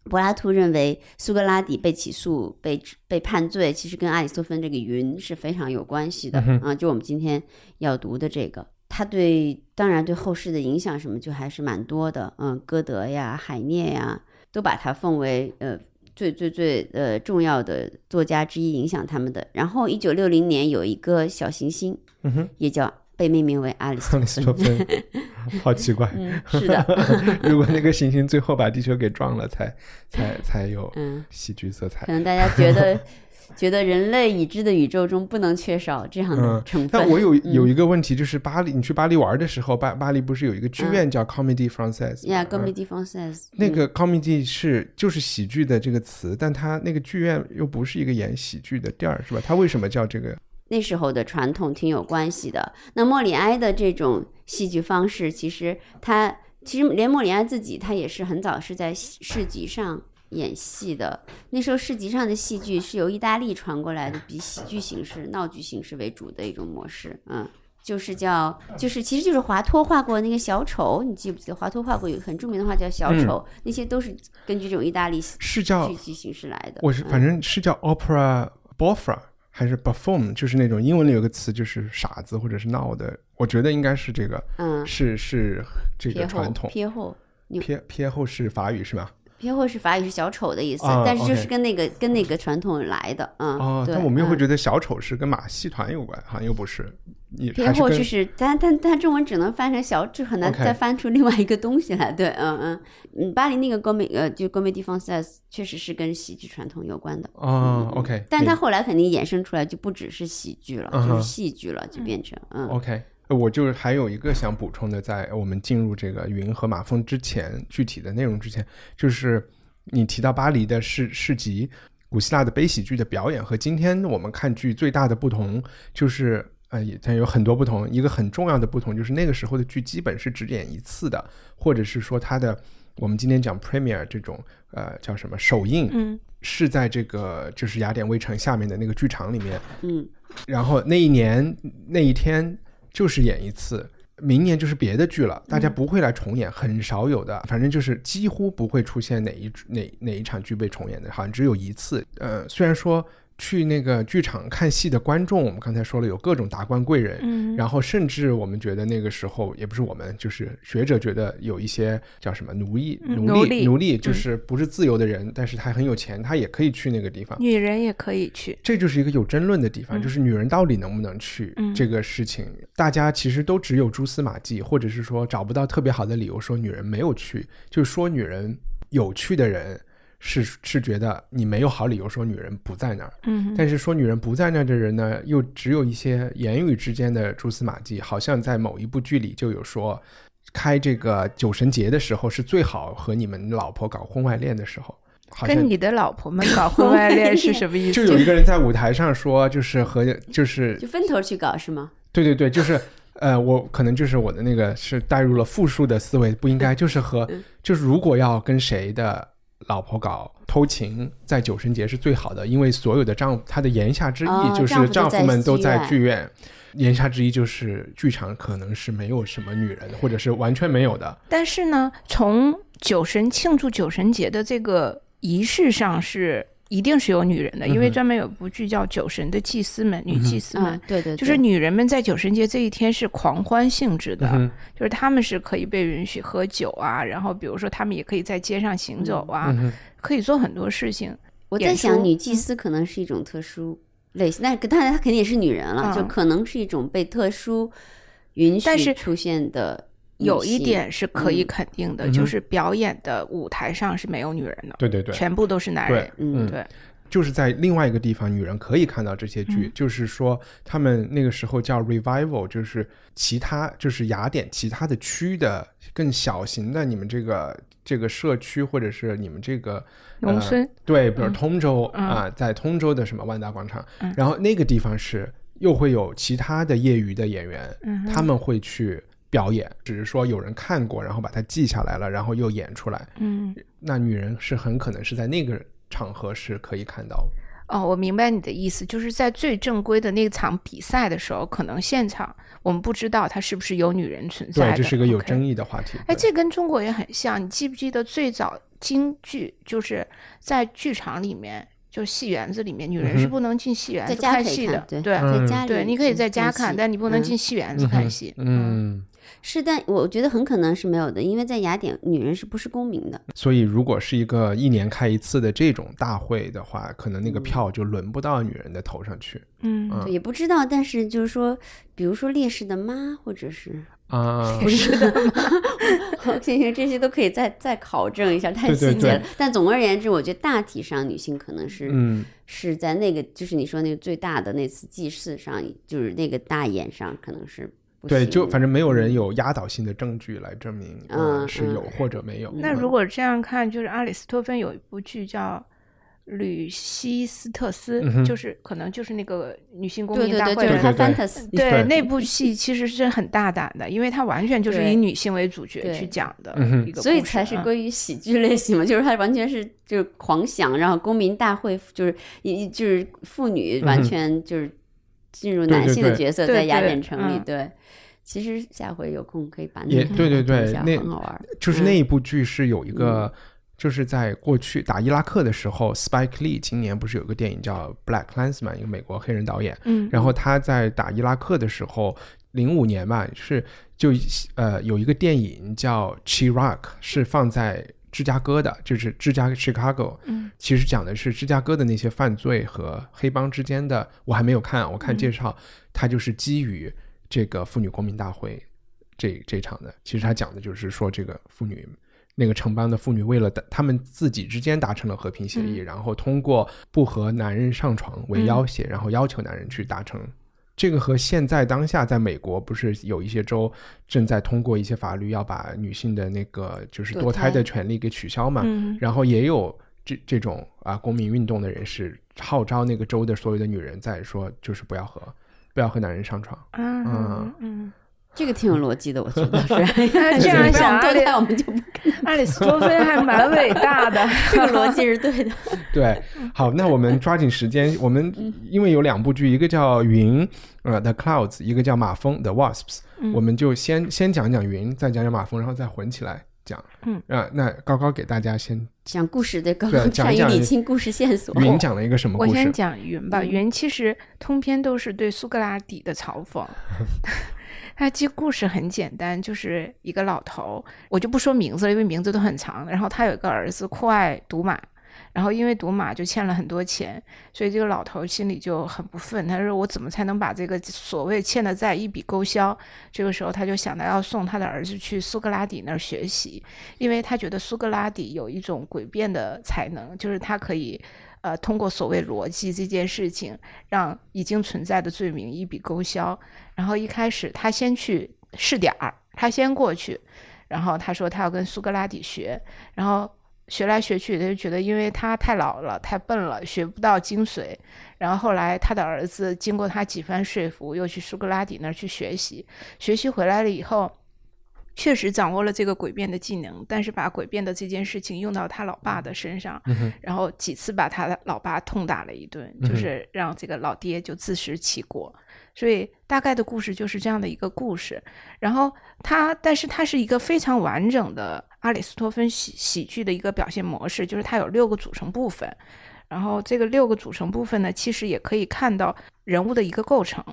柏拉图认为苏格拉底被起诉、被被判罪，其实跟阿里斯托芬这个云是非常有关系的啊。就我们今天要读的这个，他对当然对后世的影响什么就还是蛮多的。嗯，歌德呀、海涅呀，都把他奉为呃最最最呃重要的作家之一，影响他们的。然后一九六零年有一个小行星，嗯哼，也叫被命名为阿里斯托芬，好奇怪。嗯，是的，如果那个行星最后把地球给撞了，才才才有嗯，喜剧色彩可。能大家觉得 觉得人类已知的宇宙中不能缺少这样的嗯成分。但我有 有嗯一个问题，就是巴黎，你去巴黎玩的时候，巴巴黎不是有一个剧院叫 Comedy Française？呀吗嗯，Comédie Française，那个 comedy 是就是喜剧的这个词，但它那个剧院又不是一个演喜剧的地儿，是吧？它为什么叫这个？那时候的传统挺有关系的。那莫里埃的这种戏剧方式，其实他其实连莫里埃自己，他也是很早是在市集上演戏的。那时候市集上的戏剧是由意大利传过来的，比喜剧形式、闹剧形式为主的一种模式。嗯，就是叫就是其实就是华托画过那个小丑，你记不记得华托画过有很著名的画叫小丑，那些都是根据这种意大利是叫剧剧形式来的。我是嗯反正是叫 opera boffra 还是 buffoon，就是那种英文里有个词就是傻子或者是闹的，我觉得应该是这个，嗯，是是这个传统。撇后。撇撇后是法语是吗？撇后是法语是小丑的意思，啊但是就是 OK 跟那个跟那个传统来的，嗯，哦，对，但我们又会嗯觉得小丑是跟马戏团有关，好像又不是。你撇还是跟后就是，但但但中文只能翻成小，就很难 OK 再翻出另外一个东西来。对，嗯嗯嗯，巴黎那个歌美呃，就歌美地方 says 确实是跟喜剧传统有关的，哦，OK，嗯但是它明后来肯定衍生出来就不只是喜剧了，嗯哼就是戏剧了，就变成嗯 OK，呃我就是还有一个想补充的，在我们进入这个云和马蜂之前，具体的内容之前，就是你提到巴黎的市市集，古希腊的悲喜剧的表演和今天我们看剧最大的不同就是。呃，也它有很多不同，一个很重要的不同就是那个时候的剧基本是只演一次的，或者是说它的我们今天讲 premiere 这种呃叫什么首映，嗯，是在这个就是雅典卫城下面的那个剧场里面，嗯然后那一年那一天就是演一次，明年就是别的剧了，大家不会来重演，很少有的，反正就是几乎不会出现哪一哪哪一场剧被重演的，好像只有一次。呃，虽然说去那个剧场看戏的观众，我们刚才说了有各种达官贵人，嗯。然后甚至我们觉得那个时候也不是我们，就是学者觉得有一些叫什么奴役、奴隶、嗯奴隶奴隶，就是不是自由的人，但是他很有钱，他也可以去那个地方。女人也可以去，这就是一个有争论的地方，嗯。就是女人到底能不能去嗯。这个事情，大家其实都只有蛛丝马迹，或者是说找不到特别好的理由说女人没有去，就是说女人有去的人是是觉得你没有好理由说女人不在那儿，嗯但是说女人不在那儿的人呢，又只有一些言语之间的蛛丝马迹，好像在某一部剧里就有说。开这个酒神节的时候是最好和你们老婆搞婚外恋的时候，好像跟你的老婆们搞婚外恋是什么意思？就有一个人在舞台上说，就是和就是就分头去搞是吗？对对对，就是呃，我可能就是我的那个是带入了复数的思维，不应该就是和嗯就是如果要跟谁的老婆搞偷情，在酒神节是最好的，因为所有的丈夫他的言下之哦意就是丈夫们都在剧院剧院。言下之意就是剧场可能是没有什么女人，或者是完全没有的。但是呢，从酒神庆祝酒神节的这个仪式上是一定是有女人的，因为专门有部剧叫《酒神的祭司们》，女祭司们。嗯，对对，就是女人们在酒神节这一天是狂欢性质的，嗯就是她们是可以被允许喝酒啊，然后比如说她们也可以在街上行走啊，嗯，可以做很多事情。我在想，女祭司可能是一种特殊类型，但是当然她肯定也是女人了，嗯。就可能是一种被特殊允但是许出现的女有一点是可以嗯。肯定的，嗯就是表演的舞台上是没有女人的，对对对，全部都是男人对。，嗯。对，就是在另外一个地方，女人可以看到这些剧，嗯。就是说他们那个时候叫 revival，就是其他就是雅典其他的区的更小型的你们这个这个社区或者是你们这个农村呃、对，比如嗯。通州、嗯。啊，在通州的什么万达广场，嗯。然后那个地方是又会有其他的业余的演员，嗯他们会去表演，只是说有人看过，然后把它记下来了，然后又演出来。嗯，那女人是很可能是在那个场合是可以看到。哦，我明白你的意思，就是在最正规的那场比赛的时候，可能现场我们不知道它是不是有女人存在对，这是个有争议的话题。哎，这跟中国也很像。你记不记得最早京剧，就是在剧场里面，就戏园子里面，女人是不能进戏园子看戏的看，。对，在家里对，你可以在家看，但你不能嗯进戏园子看戏。嗯，是，但我觉得很可能是没有的，因为在雅典，女人是不是公民的？所以如果是一个一年开一次的这种大会的话，可能那个票就轮不到女人的头上去嗯，也不知道。但是就是说，比如说烈士的妈，或者是啊。不是的妈，行行，这些都可以再再考证一下，太细节了对。但总而言之，我觉得大体上女性可能是、嗯，是在那个，就是你说那个最大的那次祭祀上，就是那个大宴上，可能是不对，就反正没有人有压倒性的证据来证明，嗯嗯是有或者没有。那如果这样看，就是阿里斯托芬有一部剧叫《吕西斯特斯嗯》，就是可能就是那个女性公对对对，民大会就是他对对 fantasy，对对。那部戏其实是很大胆的，因为它完全就是以女性为主角去讲的一个所以才是嗯归于喜剧类型嘛，就是它完全是就是狂想，然后公民大会就是一就是妇女完全就是进入男性的角色，在雅典城里，嗯。对。其实下回有空可以把那也对对对那很好玩。就是嗯那一部剧是有一个，就是在过去打伊拉克的时候，Spike Lee 今年不是有个电影叫《Black Klansman》，一个美国黑人导演，嗯，然后他在打伊拉克的时候，零五年吧，是就呃有一个电影叫《Chirac》，是放在芝加哥的，就是芝加 Chicago，嗯，其实讲的是芝加哥的那些犯罪和黑帮之间的，我还没有看，我看介绍，它就是基于这个妇女公民大会这这场的，其实他讲的就是说这个妇女。那个城邦的妇女为了达他们自己之间达成了和平协议，然后通过不和男人上床为要挟，然后要求男人去达成。这个和现在当下在美国不是有一些州正在通过一些法律要把女性的那个就是堕堕胎的权利给取消嘛？嗯然后也有这这种啊公民运动的人士号召那个州的所有的女人在说，就是不要和不要和男人上床。啊嗯嗯，这个挺有逻辑的，我觉得是。这样想对我们就不干。阿里斯托芬还蛮伟大的，这个逻辑是对的。对，好，那我们抓紧时间，我们因为有两部剧，一个叫《云》呃，《The Clouds》，一个叫《马蜂》《The Wasps》，我们就先先讲讲云，再讲讲马蜂，然后再混起来讲。嗯啊，那高高给大家先讲故事的刚对刚善于讲一讲理清故事线索。云讲了一个什么故事我先？讲云吧，嗯云其实通篇都是对苏格拉底的嘲讽。他其实故事很简单，就是一个老头，我就不说名字了，因为名字都很长。然后他有一个儿子酷爱赌马，然后因为赌马就欠了很多钱，所以这个老头心里就很不忿。他说：“我怎么才能把这个所谓欠的债一笔勾销？”这个时候他就想到要送他的儿子去苏格拉底那儿学习，因为他觉得苏格拉底有一种诡辩的才能，就是他可以。呃，通过所谓逻辑这件事情，让已经存在的罪名一笔勾销。然后一开始他先去试点儿，他先过去，然后他说他要跟苏格拉底学，然后学来学去，他就觉得因为他太老了、太笨了，学不到精髓。然后后来他的儿子经过他几番说服，又去苏格拉底那儿去学习，学习回来了以后。确实掌握了这个诡辩的技能，但是把诡辩的这件事情用到他老爸的身上，然后几次把他的老爸痛打了一顿，就是让这个老爹就自食其果。所以大概的故事就是这样的一个故事。然后他，但是他是一个非常完整的阿里斯托芬喜喜剧的一个表现模式，就是它有六个组成部分。然后这个六个组成部分呢，其实也可以看到人物的一个构成。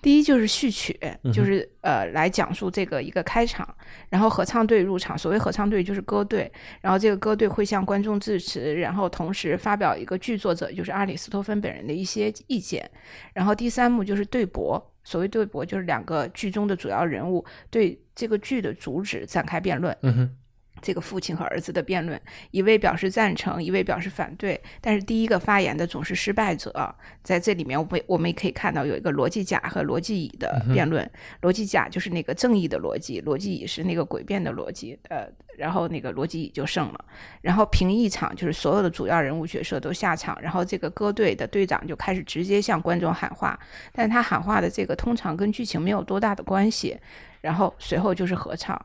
第一就是序曲，就是呃来讲述这个一个开场，然后合唱队入场。所谓合唱队就是歌队，然后这个歌队会向观众致辞，然后同时发表一个剧作者就是阿里斯托芬本人的一些意见。然后第三幕就是对驳，所谓对驳就是两个剧中的主要人物对这个剧的主旨展开辩论。嗯哼，这个父亲和儿子的辩论，一位表示赞成，一位表示反对。但是第一个发言的总是失败者。在这里面，我们我们也可以看到有一个逻辑甲和逻辑乙的辩论。逻辑甲就是那个正义的逻辑，逻辑乙是那个诡辩的逻辑。呃，然后那个逻辑乙就胜了。然后评一场就是所有的主要人物角色都下场，然后这个歌队的队长就开始直接向观众喊话，但他喊话的这个通常跟剧情没有多大的关系。然后随后就是合唱。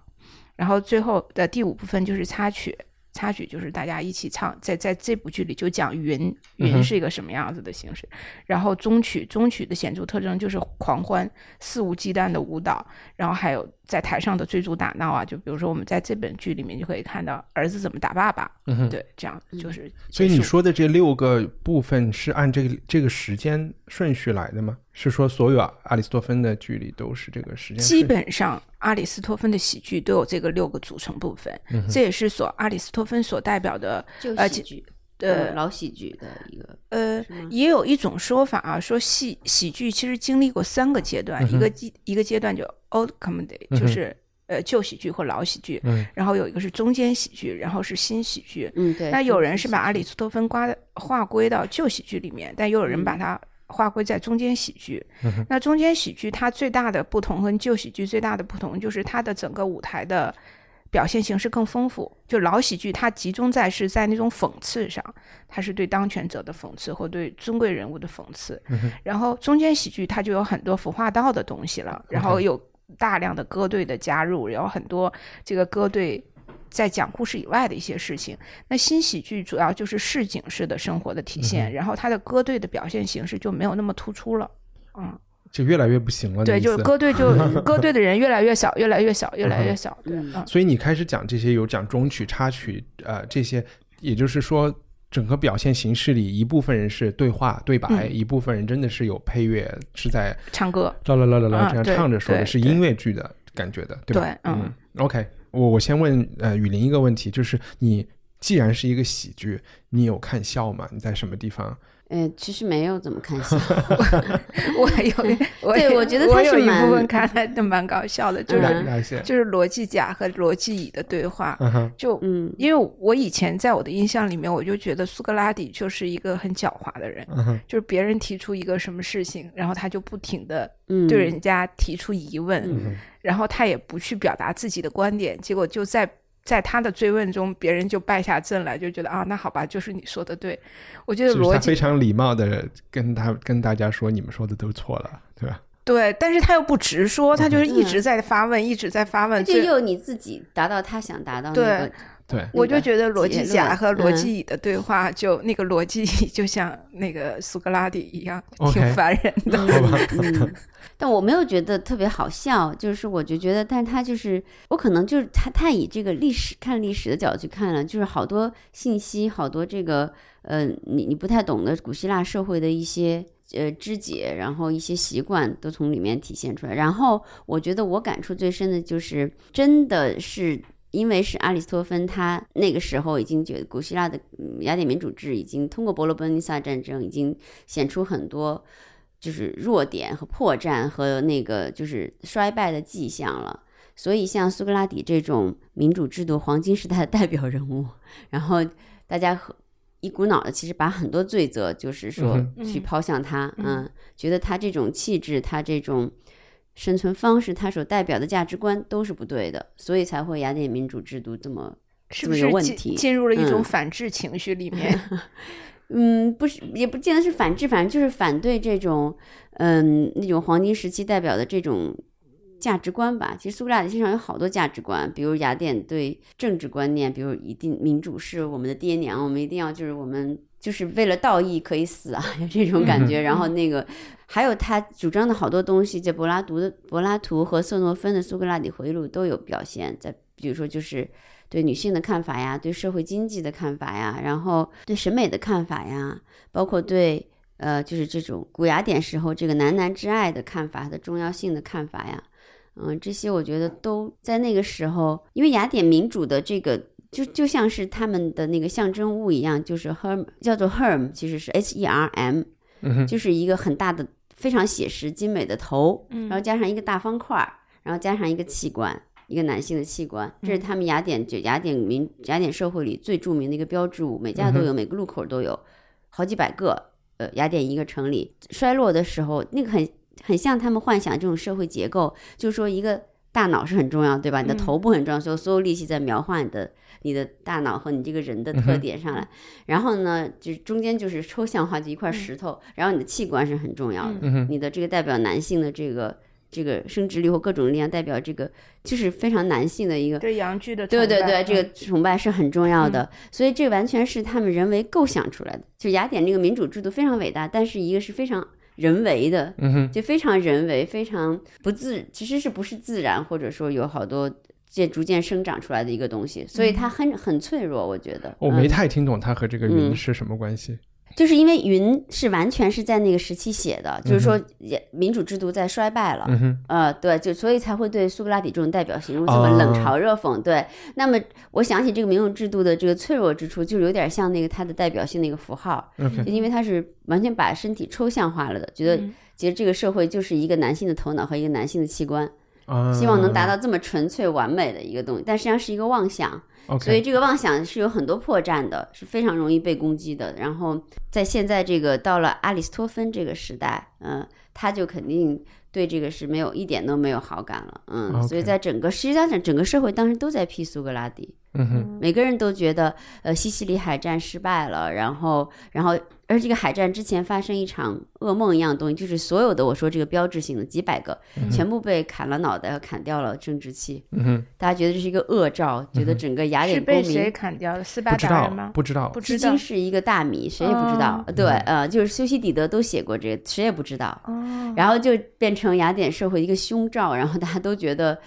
然后最后的第五部分就是插曲，插曲就是大家一起唱，在在这部剧里就讲云嗯云是一个什么样子的形式。然后中曲中曲的显著特征就是狂欢、肆无忌惮的舞蹈，然后还有在台上的追逐打闹啊，就比如说我们在这本剧里面就可以看到儿子怎么打爸爸，嗯对，这样就是所以你说的这六个部分是按这个这个时间顺序来的吗？是说所有阿里斯托芬的剧里都是这个时间？基本上，阿里斯托芬的喜剧都有这个六个组成部分，嗯这也是所阿里斯托芬所代表的呃喜剧，呃呃，老喜剧的一个，呃，也有一种说法啊，说喜喜剧其实经历过三个阶段，一个阶一个阶段就 old comedy，、嗯就是呃旧喜剧或老喜剧，嗯然后有一个是中间喜剧，然后是新喜剧。嗯，对。那有人是把阿里里斯托芬刮划归到旧喜剧里面，但又有人把它划归在中间喜剧。嗯那中间喜剧它最大的不同跟旧喜剧最大的不同就是它的整个舞台的表现形式更丰富。就老喜剧它集中在是在那种讽刺上，它是对当权者的讽刺或对尊贵人物的讽刺。嗯然后中间喜剧它就有很多服化道的东西了，然后有大量的歌队的加入，然后很多这个歌队在讲故事以外的一些事情。那新喜剧主要就是市井式的生活的体现，然后它的歌队的表现形式就没有那么突出了。嗯，就越来越不行了对，就是歌队就 歌队的人越来越小，越来越小，越来越小。对，所以你开始讲这些有讲中曲、插曲，呃，这些，也就是说，整个表现形式里，一部分人是对话对白，嗯一部分人真的是有配乐，是在唱歌。啦啦啦啦啦啊这样唱着说的，是音乐剧的感觉的，对吧？对嗯嗯。OK，我我先问呃雨林一个问题，就是你既然是一个喜剧，你有看笑吗？你在什么地方？呃，其实没有怎么看戏，我有，我对我觉得它我有一部分看来都蛮搞笑的，就是、嗯？就是罗辑甲和罗辑乙的对话。嗯，就嗯因为我以前在我的印象里面，我就觉得苏格拉底就是一个很狡猾的人，嗯，就是别人提出一个什么事情，然后他就不停的嗯，对人家提出疑问，嗯然后他也不去表达自己的观点，结果就在在他的追问中，别人就败下阵来，就觉得啊，那好吧，就是你说的对。我觉得就是逻辑他非常礼貌的跟他跟大家说，你们说的都错了，对吧？对，但是他又不直说，他就是一嗯直在发问，一直在发问。这就有你自己达到他想达到那对个，对，我就觉得罗辑甲和罗嗯辑乙的对话，就那个逻辑乙就像那个苏格拉底一样挺烦人的。嗯，但我没有觉得特别好笑，就是我就觉得，但他就是我可能就是他太以这个历史看历史的角度去看了，就是好多信息，好多这个呃你你不太懂的古希腊社会的一些。呃，肢解，然后一些习惯都从里面体现出来。然后我觉得我感触最深的就是，真的是因为是阿里斯托芬，他那个时候已经觉得古希腊的嗯雅典民主制已经通过伯罗奔尼撒战争，已经显出很多就是弱点和破绽和那个就是衰败的迹象了。所以像苏格拉底这种民主制度黄金时代的代表人物，然后大家和一股脑的其实把很多罪责就是说嗯去嗯抛向他，嗯嗯，觉得他这种气质，他这种生存方式，它所代表的价值观都是不对的，所以才会雅典民主制度这么是这么有不是有问题进入了一种嗯反制情绪里面？嗯，不是，也不见得是反制，反正就是反对这种，嗯，那种黄金时期代表的这种价值观吧。其实苏格拉底身上有好多价值观，比如雅典对政治观念，比如一定民主是我们的爹娘，我们一定要就是我们就是为了道义可以死啊，有 这种感觉。然后那个还有他主张的好多东西，在柏拉图的柏拉图和色诺芬的苏格拉底回忆录都有表现在，比如说就是。对女性的看法呀，对社会经济的看法呀，然后对审美的看法呀，包括对呃，就是这种古雅典时候这个男男之爱的看法的重要性的看法呀，嗯，这些我觉得都在那个时候，因为雅典民主的这个就就像是他们的那个象征物一样，就是 herm 叫做 herm，其实是 h e r m，嗯哼，就是一个很大的、非常写实精美的头，嗯。然后加上一个大方块儿，然后加上一个器官，一个男性的器官，这是他们雅典就雅典民雅典社会里最著名的一个标志物，每家都有，每个路口都有，好几百个。呃，雅典一个城里。衰落的时候，那个很很像他们幻想这种社会结构，就是说一个大脑是很重要，对吧？你的嗯。头部很重要，所以所有力气在描画你的你的大脑和你这个人的特点上来。然后呢，就中间就是抽象化，就一块石头，然后你的器官是很重要的，嗯哼，你的这个代表男性的这个这个生殖力或各种力量，代表这个就是非常男性的一个。对阳具的对对对，这个嗯崇拜是很重要的，所以这完全是他们人为构想出来的。就雅典这个民主制度非常伟大，但是一个是非常人为的，嗯哼，就非常人为，非常不自，其实是不是自然，或者说有好多渐逐渐生长出来的一个东西，所以它很很脆弱，我觉得。我没嗯。太听懂它和这个云嗯。是什么关系。就是因为云是完全是在那个时期写的，就是说也民主制度在衰败了，呃，对，就所以才会对苏格拉底这种代表形容这么冷嘲热讽。对，那么我想起这个民主制度的这个脆弱之处，就有点像那个它的代表性的一个符号因为它是完全把身体抽象化了的，觉得嗯。其实这个社会就是一个男性的头脑和一个男性的器官，啊，希望能达到这么纯粹完美的一个东西，但实际上是一个妄想。所以这个妄想是有很多破绽的，是非常容易被攻击的。然后在现在这个到了阿里斯托芬这个时代，嗯、他就肯定对这个是没有一点都没有好感了，嗯所以在整个实际上整整个社会当时都在批苏格拉底，嗯哼，每个人都觉得呃西西里海战失败了，然后然后而这个海战之前发生一场噩梦一样的东西，就是所有的我说这个标志性的几百个、全部被砍了脑袋和砍掉了生殖器，嗯哼，大家觉得这是一个恶兆，觉得整个雅典公民被谁砍掉了？斯巴达人吗？，不知道不，知道至今。是一个大谜，谁也不知道。哦对，呃，就是修昔底德都写过这个，谁也不知道。哦，然后就变成雅典社会一个凶兆，然后大家都觉得，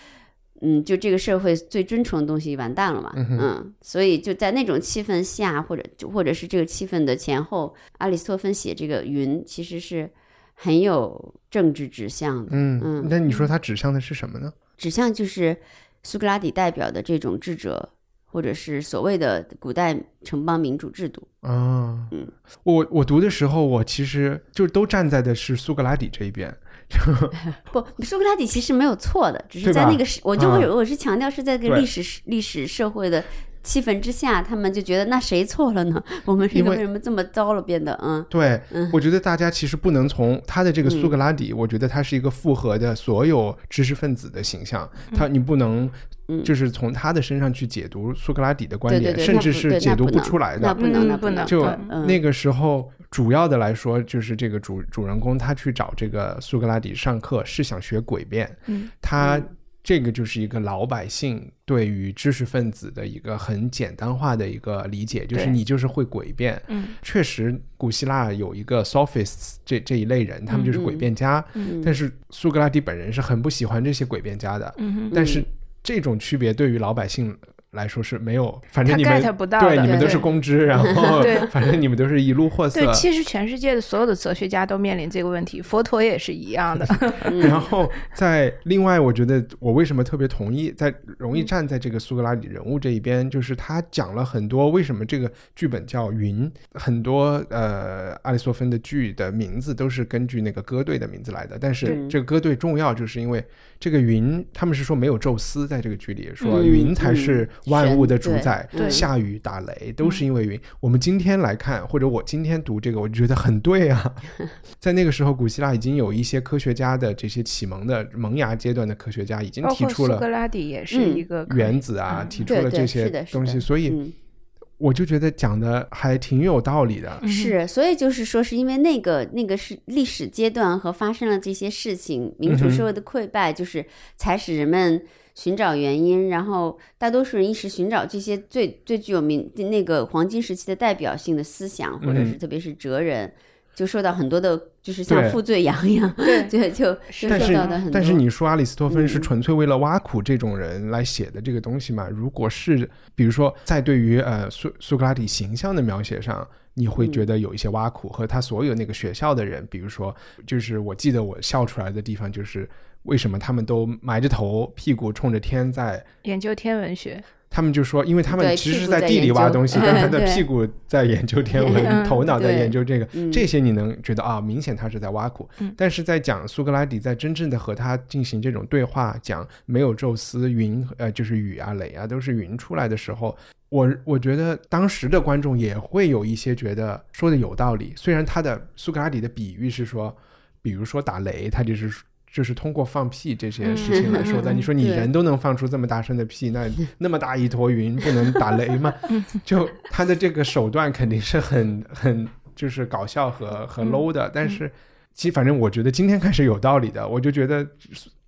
嗯，就这个社会最尊崇的东西完蛋了嘛，嗯嗯，所以就在那种气氛下，或者就或者是这个气氛的前后，阿里斯托芬写这个云其实是很有政治指向的，嗯嗯，那你说它指向的是什么呢？指向就是苏格拉底代表的这种智者，或者是所谓的古代城邦民主制度。啊，嗯，我我读的时候，我其实就都站在的是苏格拉底这一边。不，苏格拉底其实没有错的，只是在那个时，我就会啊我是强调是在这个对。历史历史社会的气氛之下，他们就觉得那谁错了呢？我们这因为个为什么这么糟了变得嗯。对，嗯。我觉得大家其实不能从他的这个苏格拉底，我觉得他是一个复合的所有知识分子的形象，他你不能嗯。就是从他的身上去解读苏格拉底的观点，对对对，甚至是解读不出来的。那不能不能就那个时候，主要的来说，就是这个主主人公他去找这个苏格拉底上课，是想学诡辩。嗯，他这个就是一个老百姓对于知识分子的一个很简单化的一个理解，就是你就是会诡辩。嗯，确实，古希腊有一个 sophists 这这一类人，他们就是诡辩家。嗯但是苏格拉底本人是很不喜欢这些诡辩家的。嗯，但是这种区别对于老百姓来说是没有，反正你们 get 不到对你们都是公知，然 后对反正你们都是一路货色对，。其实全世界的所有的哲学家都面临这个问题，佛陀也是一样的。嗯然后在另外，我觉得我为什么特别同意，在容易嗯站在这个苏格拉底人物这一边，就是他讲了很多为什么这个剧本叫《云》，很多呃阿里索芬的剧的名字都是根据那个歌队的名字来的。但是这个歌队重要，就是因为这个云，他们是说没有宙斯在这个剧里，说嗯云才是万物的主宰，下雨打雷都是因为云。我们今天来看，或者我今天读这个，我就觉得很对啊。在那个时候，古希腊已经有一些科学家的这些启蒙的萌芽阶段的科学家已经提出了苏格拉底也是嗯一个原子啊，嗯提出了这些东西，的所以嗯我就觉得讲的还挺有道理的。是，所以就是说，是因为那个那个是历史阶段和发生了这些事情，民主社会的溃败，就是才使人们寻找原因，然后大多数人一时寻找这些最最具有名那个黄金时期的代表性的思想，或者是嗯特别是哲人，就受到很多的，就是像负罪羊一样，对就就就但是受到的很多。但是你说阿里斯托芬是嗯纯粹为了挖苦这种人来写的这个东西嘛？如果是比如说在对于呃苏苏格拉底形象的描写上，你会嗯觉得有一些挖苦，和他所有那个学校的人，比如说就是我记得我笑出来的地方就是。为什么他们都埋着头，屁股冲着天在？研究天文学，他们就说，因为他们其实是在地里挖东西，但他的 屁股在研究天文，嗯头脑在研究这个，嗯这些你能觉得啊，明显他是在挖苦。嗯但是在讲苏格拉底在真正的和他进行这种对话，讲没有宙斯，云呃就是雨啊雷啊都是云出来的时候，我我觉得当时的观众也会有一些觉得说的有道理。虽然他的苏格拉底的比喻是说，比如说打雷，他就是。就是通过放屁这些事情来说的。嗯你说你人都能放出这么大声的屁，那 那么大一坨云不能打雷吗？就他的这个手段肯定是很很就是搞笑和和 low 的，但是其反正我觉得今天开始有道理的，我就觉得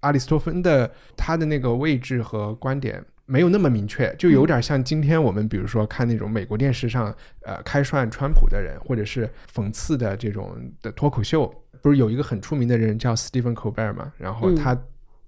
阿里斯托芬的他的那个位置和观点没有那么明确，就有点像今天我们比如说看那种美国电视上呃开涮川普的人，或者是讽刺的这种的脱口秀，不是有一个很出名的人叫 Stephen Colbert 嘛？然后他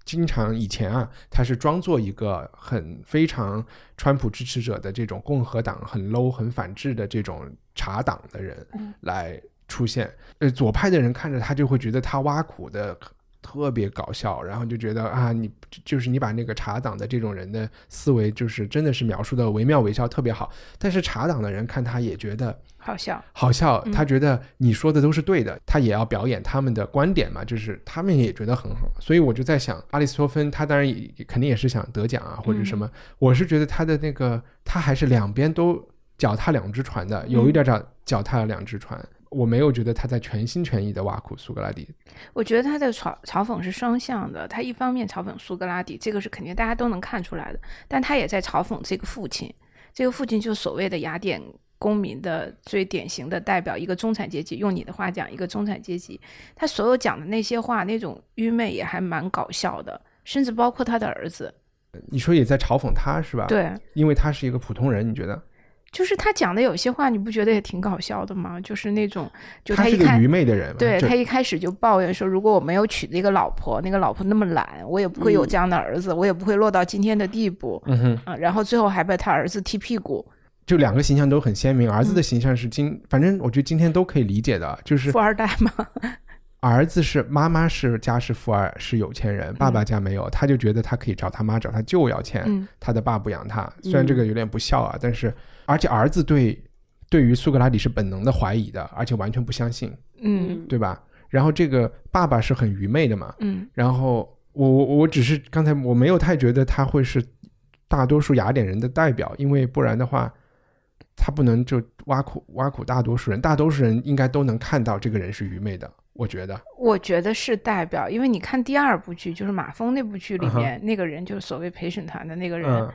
经常以前啊，他是装作一个很非常川普支持者的这种共和党很 low 很反制的这种茶党的人来。出现，呃，左派的人看着他就会觉得他挖苦的特别搞笑，然后就觉得啊，你就是你把那个茶党的这种人的思维，就是真的是描述的惟妙惟肖，特别好。但是茶党的人看他也觉得好笑，好笑，他觉得你说的都是对的，他也要表演他们的观点嘛，就是他们也觉得很好。所以我就在想，阿里斯托芬他当然也肯定也是想得奖啊，或者什么。我是觉得他的那个他还是两边都脚踏两只船的，有一点脚脚踏了两只船。我没有觉得他在全心全意的挖苦苏格拉底。我觉得他的嘲嘲讽是双向的，他一方面嘲讽苏格拉底，这个是肯定大家都能看出来的，但他也在嘲讽这个父亲。这个父亲就是所谓的雅典公民的最典型的代表，一个中产阶级。用你的话讲，一个中产阶级，他所有讲的那些话，那种愚昧也还蛮搞笑的，甚至包括他的儿子。你说也在嘲讽他是吧？对，因为他是一个普通人，你觉得？就是他讲的有些话，你不觉得也挺搞笑的吗？就是那种，就他是个愚昧的人。对他一开始就抱怨说，如果我没有娶那个老婆，那个老婆那么懒，我也不会有这样的儿子，我也不会落到今天的地步。嗯哼，啊，然后最后还被他儿子踢屁股。就两个形象都很鲜明，儿子的形象是今，反正我觉得今天都可以理解的，就是富二代嘛。儿子是妈妈是家是富二，是有钱人，爸爸家没有，他就觉得他可以找他妈找他舅要钱，他的爸不养他。虽然这个有点不孝啊，但是。而且儿子对对于苏格拉底是本能的怀疑的，而且完全不相信，嗯，对吧？然后这个爸爸是很愚昧的嘛，嗯。然后我我我只是刚才我没有太觉得他会是大多数雅典人的代表，因为不然的话，他不能就挖苦挖苦大多数人，大多数人应该都能看到这个人是愚昧的。我觉得，我觉得是代表，因为你看第二部剧，就是马蜂那部剧里面那个人，就是所谓陪审团的那个人。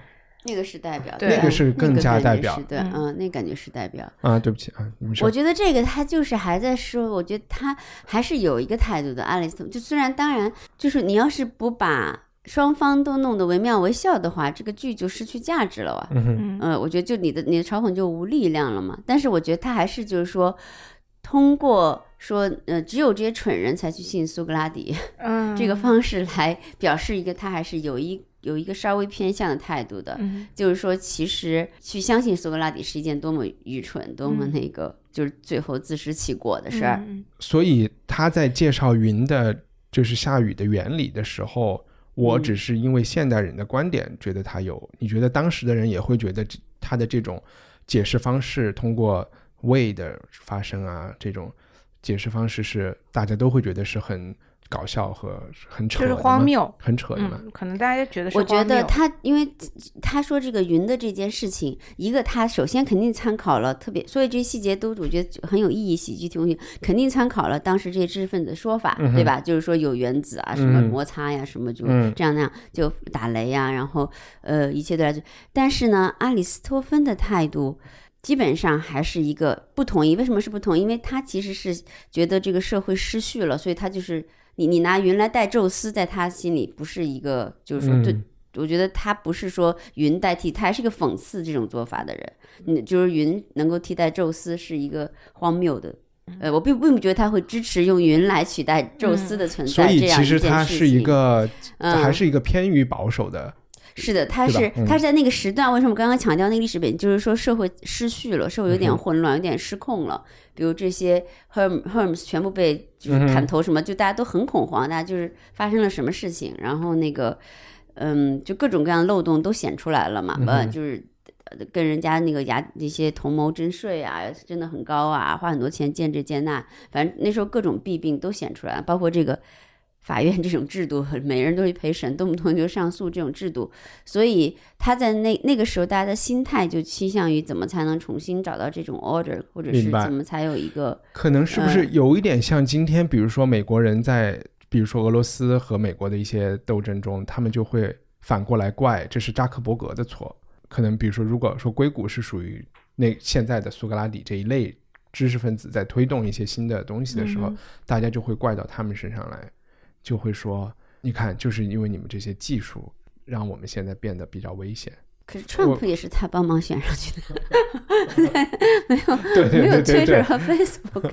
那个是代表，那个是更加代表，对，嗯，那感觉是代表啊。对不起啊，我觉得这个他就是还在说，我觉得他还是有一个态度的。爱丽丝，就虽然当然就是你要是不把双方都弄得惟妙惟肖的话，这个剧就失去价值了哇。嗯嗯，我觉得就你的你的嘲讽就无力量了嘛。但是我觉得他还是就是说，通过说呃，只有这些蠢人才去信苏格拉底，嗯，这个方式来表示一个他还是有一。有一个稍微偏向的态度的，就是说，其实去相信苏格拉底是一件多么愚蠢、多么那个，就是最后自食其果的事儿。所以他在介绍云的，就是下雨的原理的时候，我只是因为现代人的观点觉得他有。你觉得当时的人也会觉得他的这种解释方式，通过 way 的发生啊，这种解释方式是大家都会觉得是很。搞笑和很扯，就是荒谬，很扯的嘛。可能大家觉得，我觉得他，因为他说这个云的这件事情，一个他首先肯定参考了特别，所以这些细节都我觉得很有意义。喜剧同学肯定参考了当时这些知识分子的说法，对吧？就是说有原子啊，什么摩擦呀，什么就这样那样就打雷呀，然后呃，一切都来。但是呢，阿里斯托芬的态度基本上还是一个不同意。为什么是不同意？因为他其实是觉得这个社会失序了，所以他就是。你你拿云来代宙斯，在他心里不是一个，就是说，对，我觉得他不是说云代替，他还是个讽刺这种做法的人。嗯，就是云能够替代宙斯是一个荒谬的。呃，我并并不觉得他会支持用云来取代宙斯的存在。所以其实他是一个，还是一个偏于保守的。是的，他是他是在那个时段，为什么刚刚强调那个历史背景，就是说社会失序了，社会有点混乱，有点失控了。比如这些 Herm Herms 全部被就是砍头什么，就大家都很恐慌，大家就是发生了什么事情，然后那个嗯，就各种各样的漏洞都显出来了嘛，呃，就是跟人家那个牙那些同谋征税啊，真的很高啊，花很多钱建这建那，反正那时候各种弊病都显出来了，包括这个。法院这种制度，每人都是陪审，动不动就上诉这种制度，所以他在那那个时候，大家的心态就倾向于怎么才能重新找到这种 order，或者是怎么才有一个。可能是不是有一点像今天，比如说美国人在，比如说俄罗斯和美国的一些斗争中，他们就会反过来怪这是扎克伯格的错。可能比如说，如果说硅谷是属于那现在的苏格拉底这一类知识分子在推动一些新的东西的时候，嗯。大家就会怪到他们身上来，就会说，你看，就是因为你们这些技术，让我们现在变得比较危险。可是川普也是他帮忙选上去的，没有没有 Twitter 和 Facebook，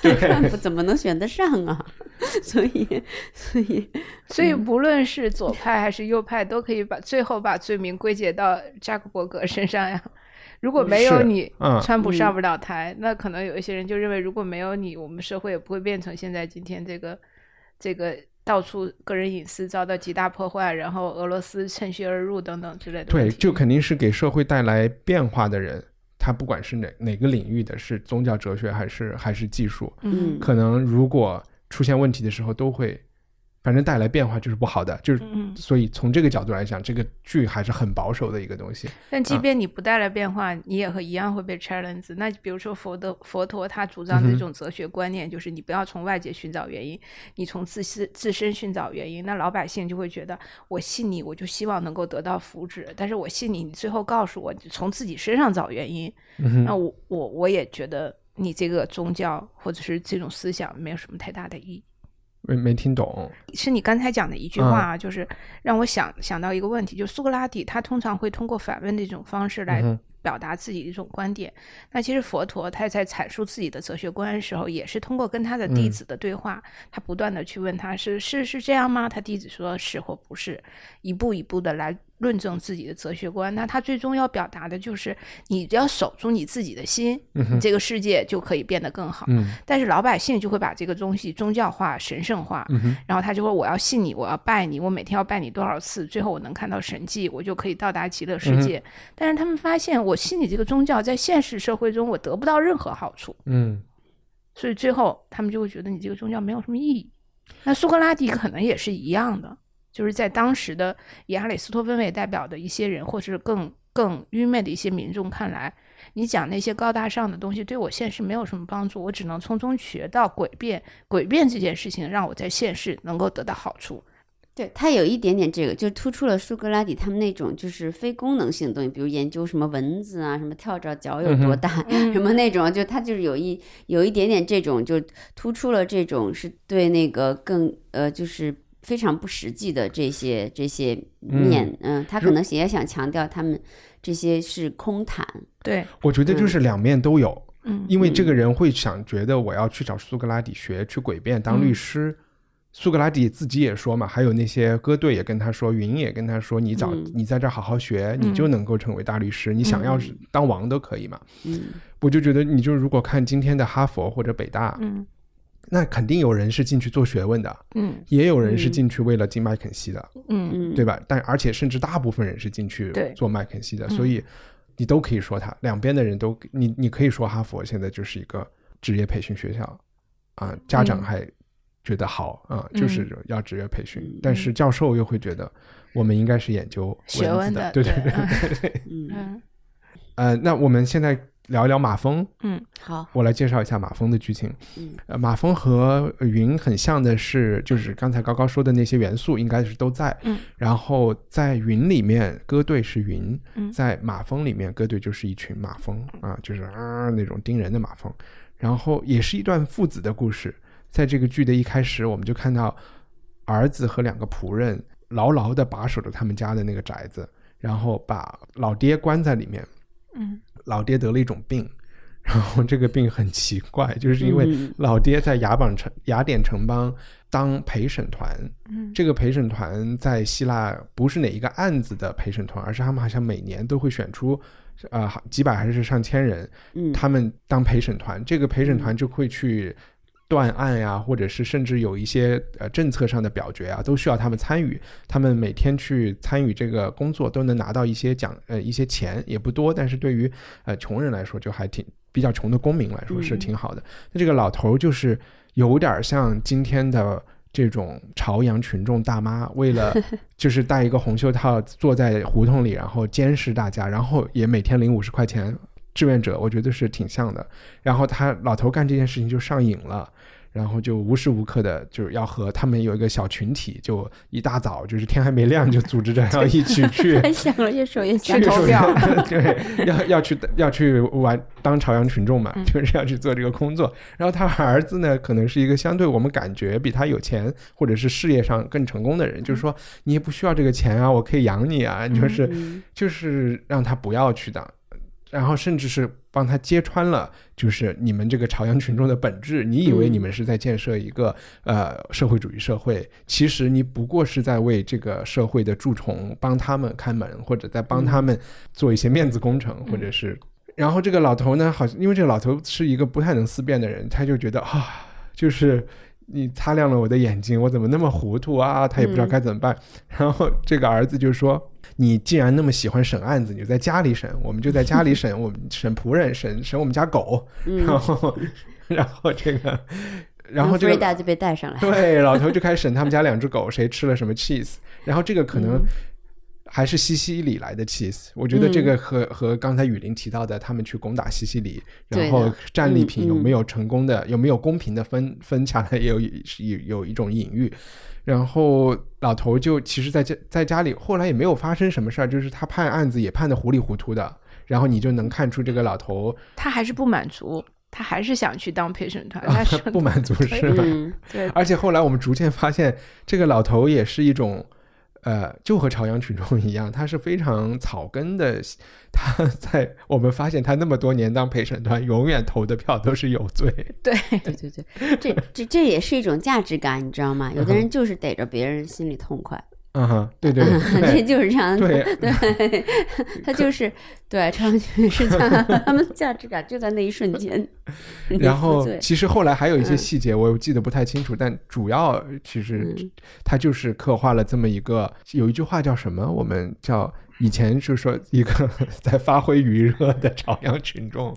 对川普怎么能选得上啊？所以，所以，所以不论是左派还是右派，都可以把最后把罪名归结到扎克伯格身上呀。如果没有是你，嗯川普上不了台，那可能有一些人就认为，如果没有你，我们社会也不会变成现在今天这个这个到处个人隐私遭到极大破坏，然后俄罗斯趁虚而入等等之类的对，就肯定是给社会带来变化的人，他不管是哪哪个领域的，是宗教、哲学还是还是技术，嗯，可能如果出现问题的时候，都会，反正带来变化就是不好的，就是。嗯，所以从这个角度来讲，这个剧还是很保守的一个东西。但即啊便你不带来变化，你也会一样会被 challenge。那比如说佛的佛陀他主张的嗯哼这种哲学观念，就是你不要从外界寻找原因，你从自私自身寻找原因。那老百姓就会觉得，我信你，我就希望能够得到福祉。但是我信你，你最后告诉我从自己身上找原因，那我我我也觉得你这个宗教或者是这种思想没有什么太大的意义。没没听懂。是你刚才讲的一句话啊，就是让我想想到一个问题，就苏格拉底他通常会通过反问的这种方式来表达自己的一种观点。那其实佛陀他在阐述自己的哲学观的时候，也是通过跟他的弟子的对话，他不断的去问他是是是这样吗？他弟子说是或不是，一步一步的来论证自己的哲学观。那他最终要表达的就是，你只要守住你自己的心，你这个世界就可以变得更好。嗯但是老百姓就会把这个东西宗教化、神圣化，嗯然后他就说我要信你，我要拜你，我每天要拜你多少次，最后我能看到神迹，我就可以到达极乐世嗯界。但是他们发现，我信你这个宗教，在现实社会中我得不到任何好处，嗯所以最后他们就会觉得你这个宗教没有什么意义。那苏格拉底可能也是一样的，就是在当时的以阿里斯托芬为代表的一些人，或者是更更愚昧的一些民众看来，你讲那些高大上的东西对我现实没有什么帮助，我只能从中学到诡辩，诡辩这件事情让我在现世能够得到好处。对他有一点点这个，就突出了苏格拉底他们那种就是非功能性的东西，比如研究什么蚊子啊，什么跳蚤脚有多大，嗯什么那种，就他就是有一有一点点这种，就突出了这种是对那个更呃就是。非常不实际的这些这些面，嗯，他可能也想强调他们这些是空谈，对，我觉得就是两面都有，嗯因为这个人会想觉得我要去找苏格拉底学，去诡辩当律师。苏格拉底自己也说嘛，还有那些歌队也跟他说，云也跟他说，你找、嗯。你在这儿好好学，你就能够成为大律师，你想要是当王都可以嘛。嗯。我就觉得，你就如果看今天的哈佛或者北大，嗯那肯定有人是进去做学问的，嗯也有人是进去为了进麦肯锡的，嗯嗯，对吧？但而且甚至大部分人是进去做麦肯锡的，嗯所以你都可以说他，两边的人都你你可以说哈佛现在就是一个职业培训学校啊，家长嗯还觉得好啊，嗯就是要职业培训，嗯但是教授又会觉得我们应该是研究学问的文字的，对对对对对对。嗯，嗯呃，那我们现在聊一聊马蜂，嗯好，我来介绍一下马蜂的剧情。嗯呃，马蜂和云很像的是，就是刚才高高说的那些元素应该是都在。嗯，然后在云里面，歌队是云；嗯在马蜂里面，歌队就是一群马蜂啊，就是啊那种叮人的马蜂。然后也是一段父子的故事。在这个剧的一开始，我们就看到儿子和两个仆人牢牢的把守着他们家的那个宅子，然后把老爹关在里面。嗯老爹得了一种病，然后这个病很奇怪，就是因为嗯。老爹在雅榜城雅典城邦当陪审团，嗯。这个陪审团在希腊不是哪一个案子的陪审团，而是他们好像每年都会选出。呃，几百还是上千人，嗯，他们当陪审团，这个陪审团就会去断案呀，或者是甚至有一些呃政策上的表决啊，都需要他们参与。他们每天去参与这个工作，都能拿到一些奖呃一些钱，也不多，但是对于呃穷人来说，就还挺比较穷的公民来说是嗯挺好的。那这个老头儿就是有点像今天的。这种朝阳群众大妈，为了 就是戴一个红袖套，坐在胡同里，然后监视大家，然后也每天领五十块钱，志愿者，我觉得是挺像的。然后他老头干这件事情就上瘾了，然后就无时无刻的就是要和他们有一个小群体，就一大早就是天还没亮就组织着要一起去 太想了，越说越想去。投票 对，要要去要去玩当朝阳群众嘛，就是要去做这个工作。然后他儿子呢，可能是一个相对我们感觉比他有钱或者是事业上更成功的人，就是说你也不需要这个钱啊，我可以养你啊，就是就是让他不要去当。然后甚至是帮他揭穿了，就是你们这个朝阳群众的本质。你以为你们是在建设一个呃社会主义社会，其实你不过是在为这个社会的蛀虫帮他们看门，或者在帮他们做一些面子工程，或者是。然后这个老头呢，好像因为这个老头是一个不太能思辨的人，他就觉得啊，就是你擦亮了我的眼睛，我怎么那么糊涂啊？他也不知道该怎么办。然后这个儿子就说。你既然那么喜欢审案子，你就在家里审，我们就在家里 审，我们审仆人，审审我们家狗，然后，然后这个，然后这个就被带上来，对，老头就开始审他们家两只狗谁吃了什么 cheese，然后这个可能还是西西里来的 cheese，我觉得这个和和刚才雨林提到的他们去攻打西西里，然后战利品有没有成功的，有没有公平的分分下来，也有有有一种隐喻。然后老头就其实在家在家里，后来也没有发生什么事儿，就是他判案子也判的糊里糊涂的。然后你就能看出这个老头，他还是不满足，他还是想去当陪审团，他是不满足是吧？对。而且后来我们逐渐发现，这个老头也是一种。呃，就和朝阳群众一样，他是非常草根的。他 在我们发现他那么多年当陪审团，永远投的票都是有罪。对对对对，这这这也是一种价值感，你知道吗？有的人就是逮着别人心里痛快。嗯哼，对对对，这就是这样。对 对，他就是对朝阳群是这样，他们价值感就在那一瞬间。然后，其实后来还有一些细节，我记得不太清楚，但主要其实他就是刻画了这么一个，有一句话叫什么？我们叫以前就说一个 在发挥余热的朝阳群众，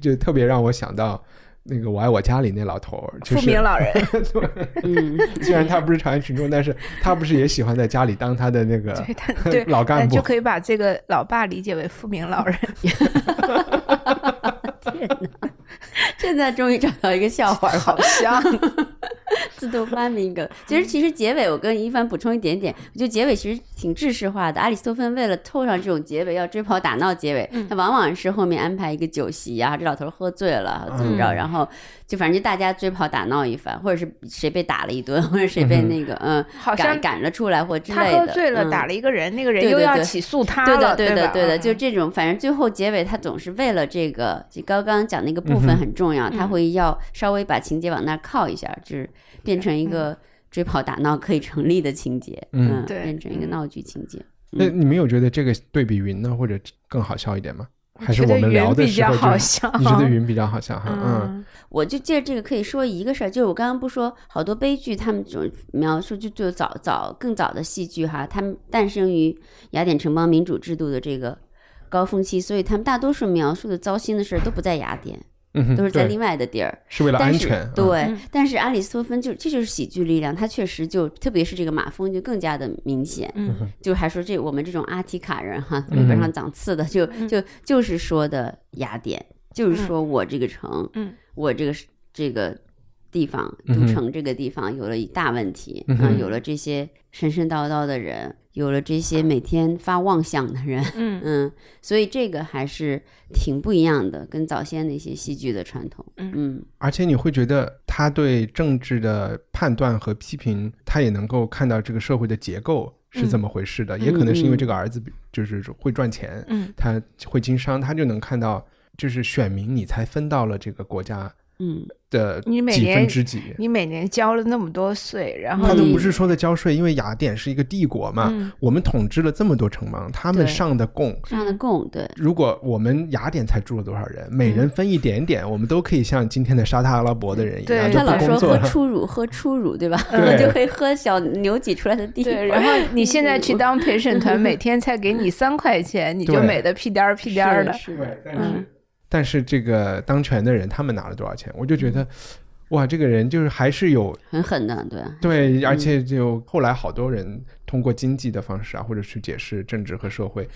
就特别让我想到。那个我爱我家里那老头儿，富民老人。嗯，虽然他不是朝阳群众，但是他不是也喜欢在家里当他的那个对 老干部，就可以把这个老爸理解为富民老人。天哪！现在终于找到一个笑话，好像 自动发明一个。其实，其实结尾我跟一凡补充一点点，我觉得结尾其实挺制式化的。阿里斯托芬为了凑上这种结尾，要追跑打闹结尾，他往往是后面安排一个酒席啊，这老头喝醉了怎么着，然后就反正就大家追跑打闹一番，或者是谁被打了一顿，或者谁被那个嗯赶赶了出来或之类的。他喝醉了打了一个人，那个人又要起诉他了，对的，对的，对的，就这种，反正最后结尾他总是为了这个，就刚刚讲那个部分很重要。他会要稍微把情节往那儿靠一下，就是变成一个追跑打闹可以成立的情节，嗯，对变成一个闹剧情节。那你们有觉得这个对比云呢，或者更好笑一点吗？还是我们聊的时候好笑？你觉得云比较好笑哈？嗯，我就借这个可以说一个事儿，就是我刚刚不说好多悲剧，他们总描述就就早早更早的戏剧哈，他们诞生于雅典城邦民主制度的这个高峰期，所以他们大多数描述的糟心的事儿都不在雅典。嗯，都是在另外的地儿，是为了安全。对，但是阿里斯托芬就这就是喜剧力量，他确实就特别是这个马蜂就更加的明显。嗯，就还说这我们这种阿提卡人哈，尾巴上长刺的，就就就是说的雅典，就是说我这个城，嗯，我这个这个地方，都城这个地方有了一大问题啊，有了这些神神叨叨的人。有了这些每天发妄想的人，嗯。嗯，所以这个还是挺不一样的，跟早先那些戏剧的传统，嗯。而且你会觉得他对政治的判断和批评，他也能够看到这个社会的结构是怎么回事的，也可能是因为这个儿子就是会赚钱，嗯，他会经商，他就能看到，就是选民你才分到了这个国家，嗯。的你每年之几，你每年交了那么多税，然后他都不是说的交税，因为雅典是一个帝国嘛，我们统治了这么多城邦，他们上的贡，上的贡，对。如果我们雅典才住了多少人，每人分一点点，我们都可以像今天的沙特阿拉伯的人一样，他老说喝初乳，喝初乳，对吧？就可以喝小牛挤出来的地。对，然后 你现在去当陪审团，每天才给你三块钱，你就美的屁颠儿屁颠儿的。是，但是。但是这个当权的人，他们拿了多少钱？我就觉得，哇，这个人就是还是有很狠的，对对，而且就后来好多人通过经济的方式啊，或者去解释政治和社会，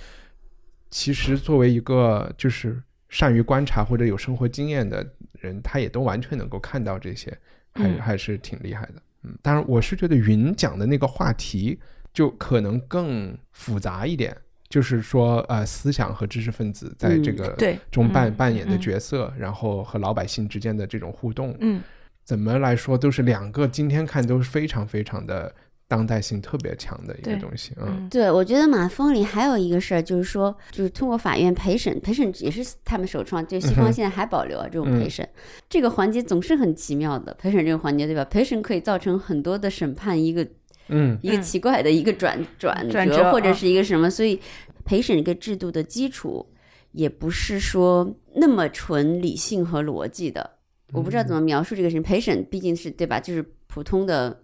其实作为一个就是善于观察或者有生活经验的人，他也都完全能够看到这些。还嗯还是挺厉害的。嗯，当然我是觉得云讲的那个话题就可能更复杂一点，就是说呃，思想和知识分子在这嗯个对中扮嗯扮演的嗯角色，然后和老百姓之间的这种互动，嗯怎么来说都是两个今天看都是非常非常的当代性特别强的一个东西。嗯嗯对，我觉得马蜂里还有一个事儿，就是说，就是通过法院陪审，陪审也是他们首创，就西方现在还保留啊这种嗯陪审，这个环节总是很奇妙的。陪审这个环节，对吧？陪审可以造成很多的审判一个嗯一个嗯奇怪的一个转转转折或者啊是一个什么，所以陪审这个制度的基础也不是说那么纯理性和逻辑的。我不知道怎么描述这个事情。陪审毕竟是对吧，就是普通的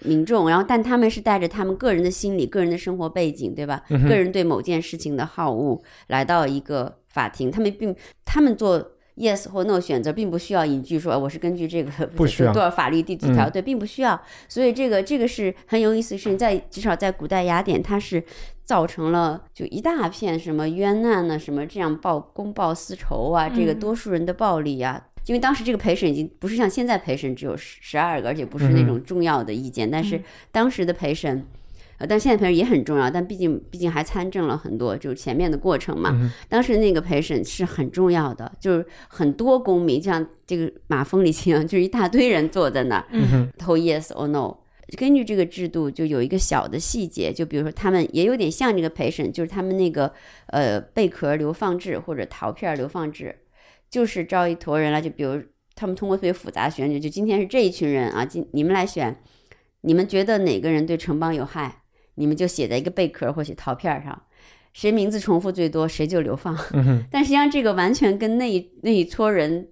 民众，然后但他们是带着他们个人的心理、个人的生活背景，对吧？个人对某件事情的好恶来到一个法庭，他们并他们做 yes 或 no 选择，并不需要引据说呃我是根据这个不需要多少法律第几条，嗯对，并不需要。所以这个这个是很有意思的事情，在至少在古代雅典，它是造成了就一大片什么冤案呢，什么这样报公报私仇啊，这个嗯多数人的暴力啊。因为当时这个陪审已经不是像现在陪审只有十十二个，而且不是那种重要的意见，但是嗯当时的陪审，呃，但现在陪审也很重要，但毕竟毕竟还参政了很多，就是前面的过程嘛。嗯当时那个陪审是很重要的，就是很多公民，就像这个马蜂里一样，就是一大堆人坐在那儿，嗯哼投 yes or no。根据这个制度，就有一个小的细节，就比如说他们也有点像这个陪审，就是他们那个呃贝壳流放制或者陶片流放制，就是招一坨人来，就比如他们通过特别复杂选举，就今天是这一群人啊，今你们来选，你们觉得哪个人对城邦有害，你们就写在一个贝壳或写陶片上，谁名字重复最多，谁就流放。嗯但实际上这个完全跟那一那一撮人，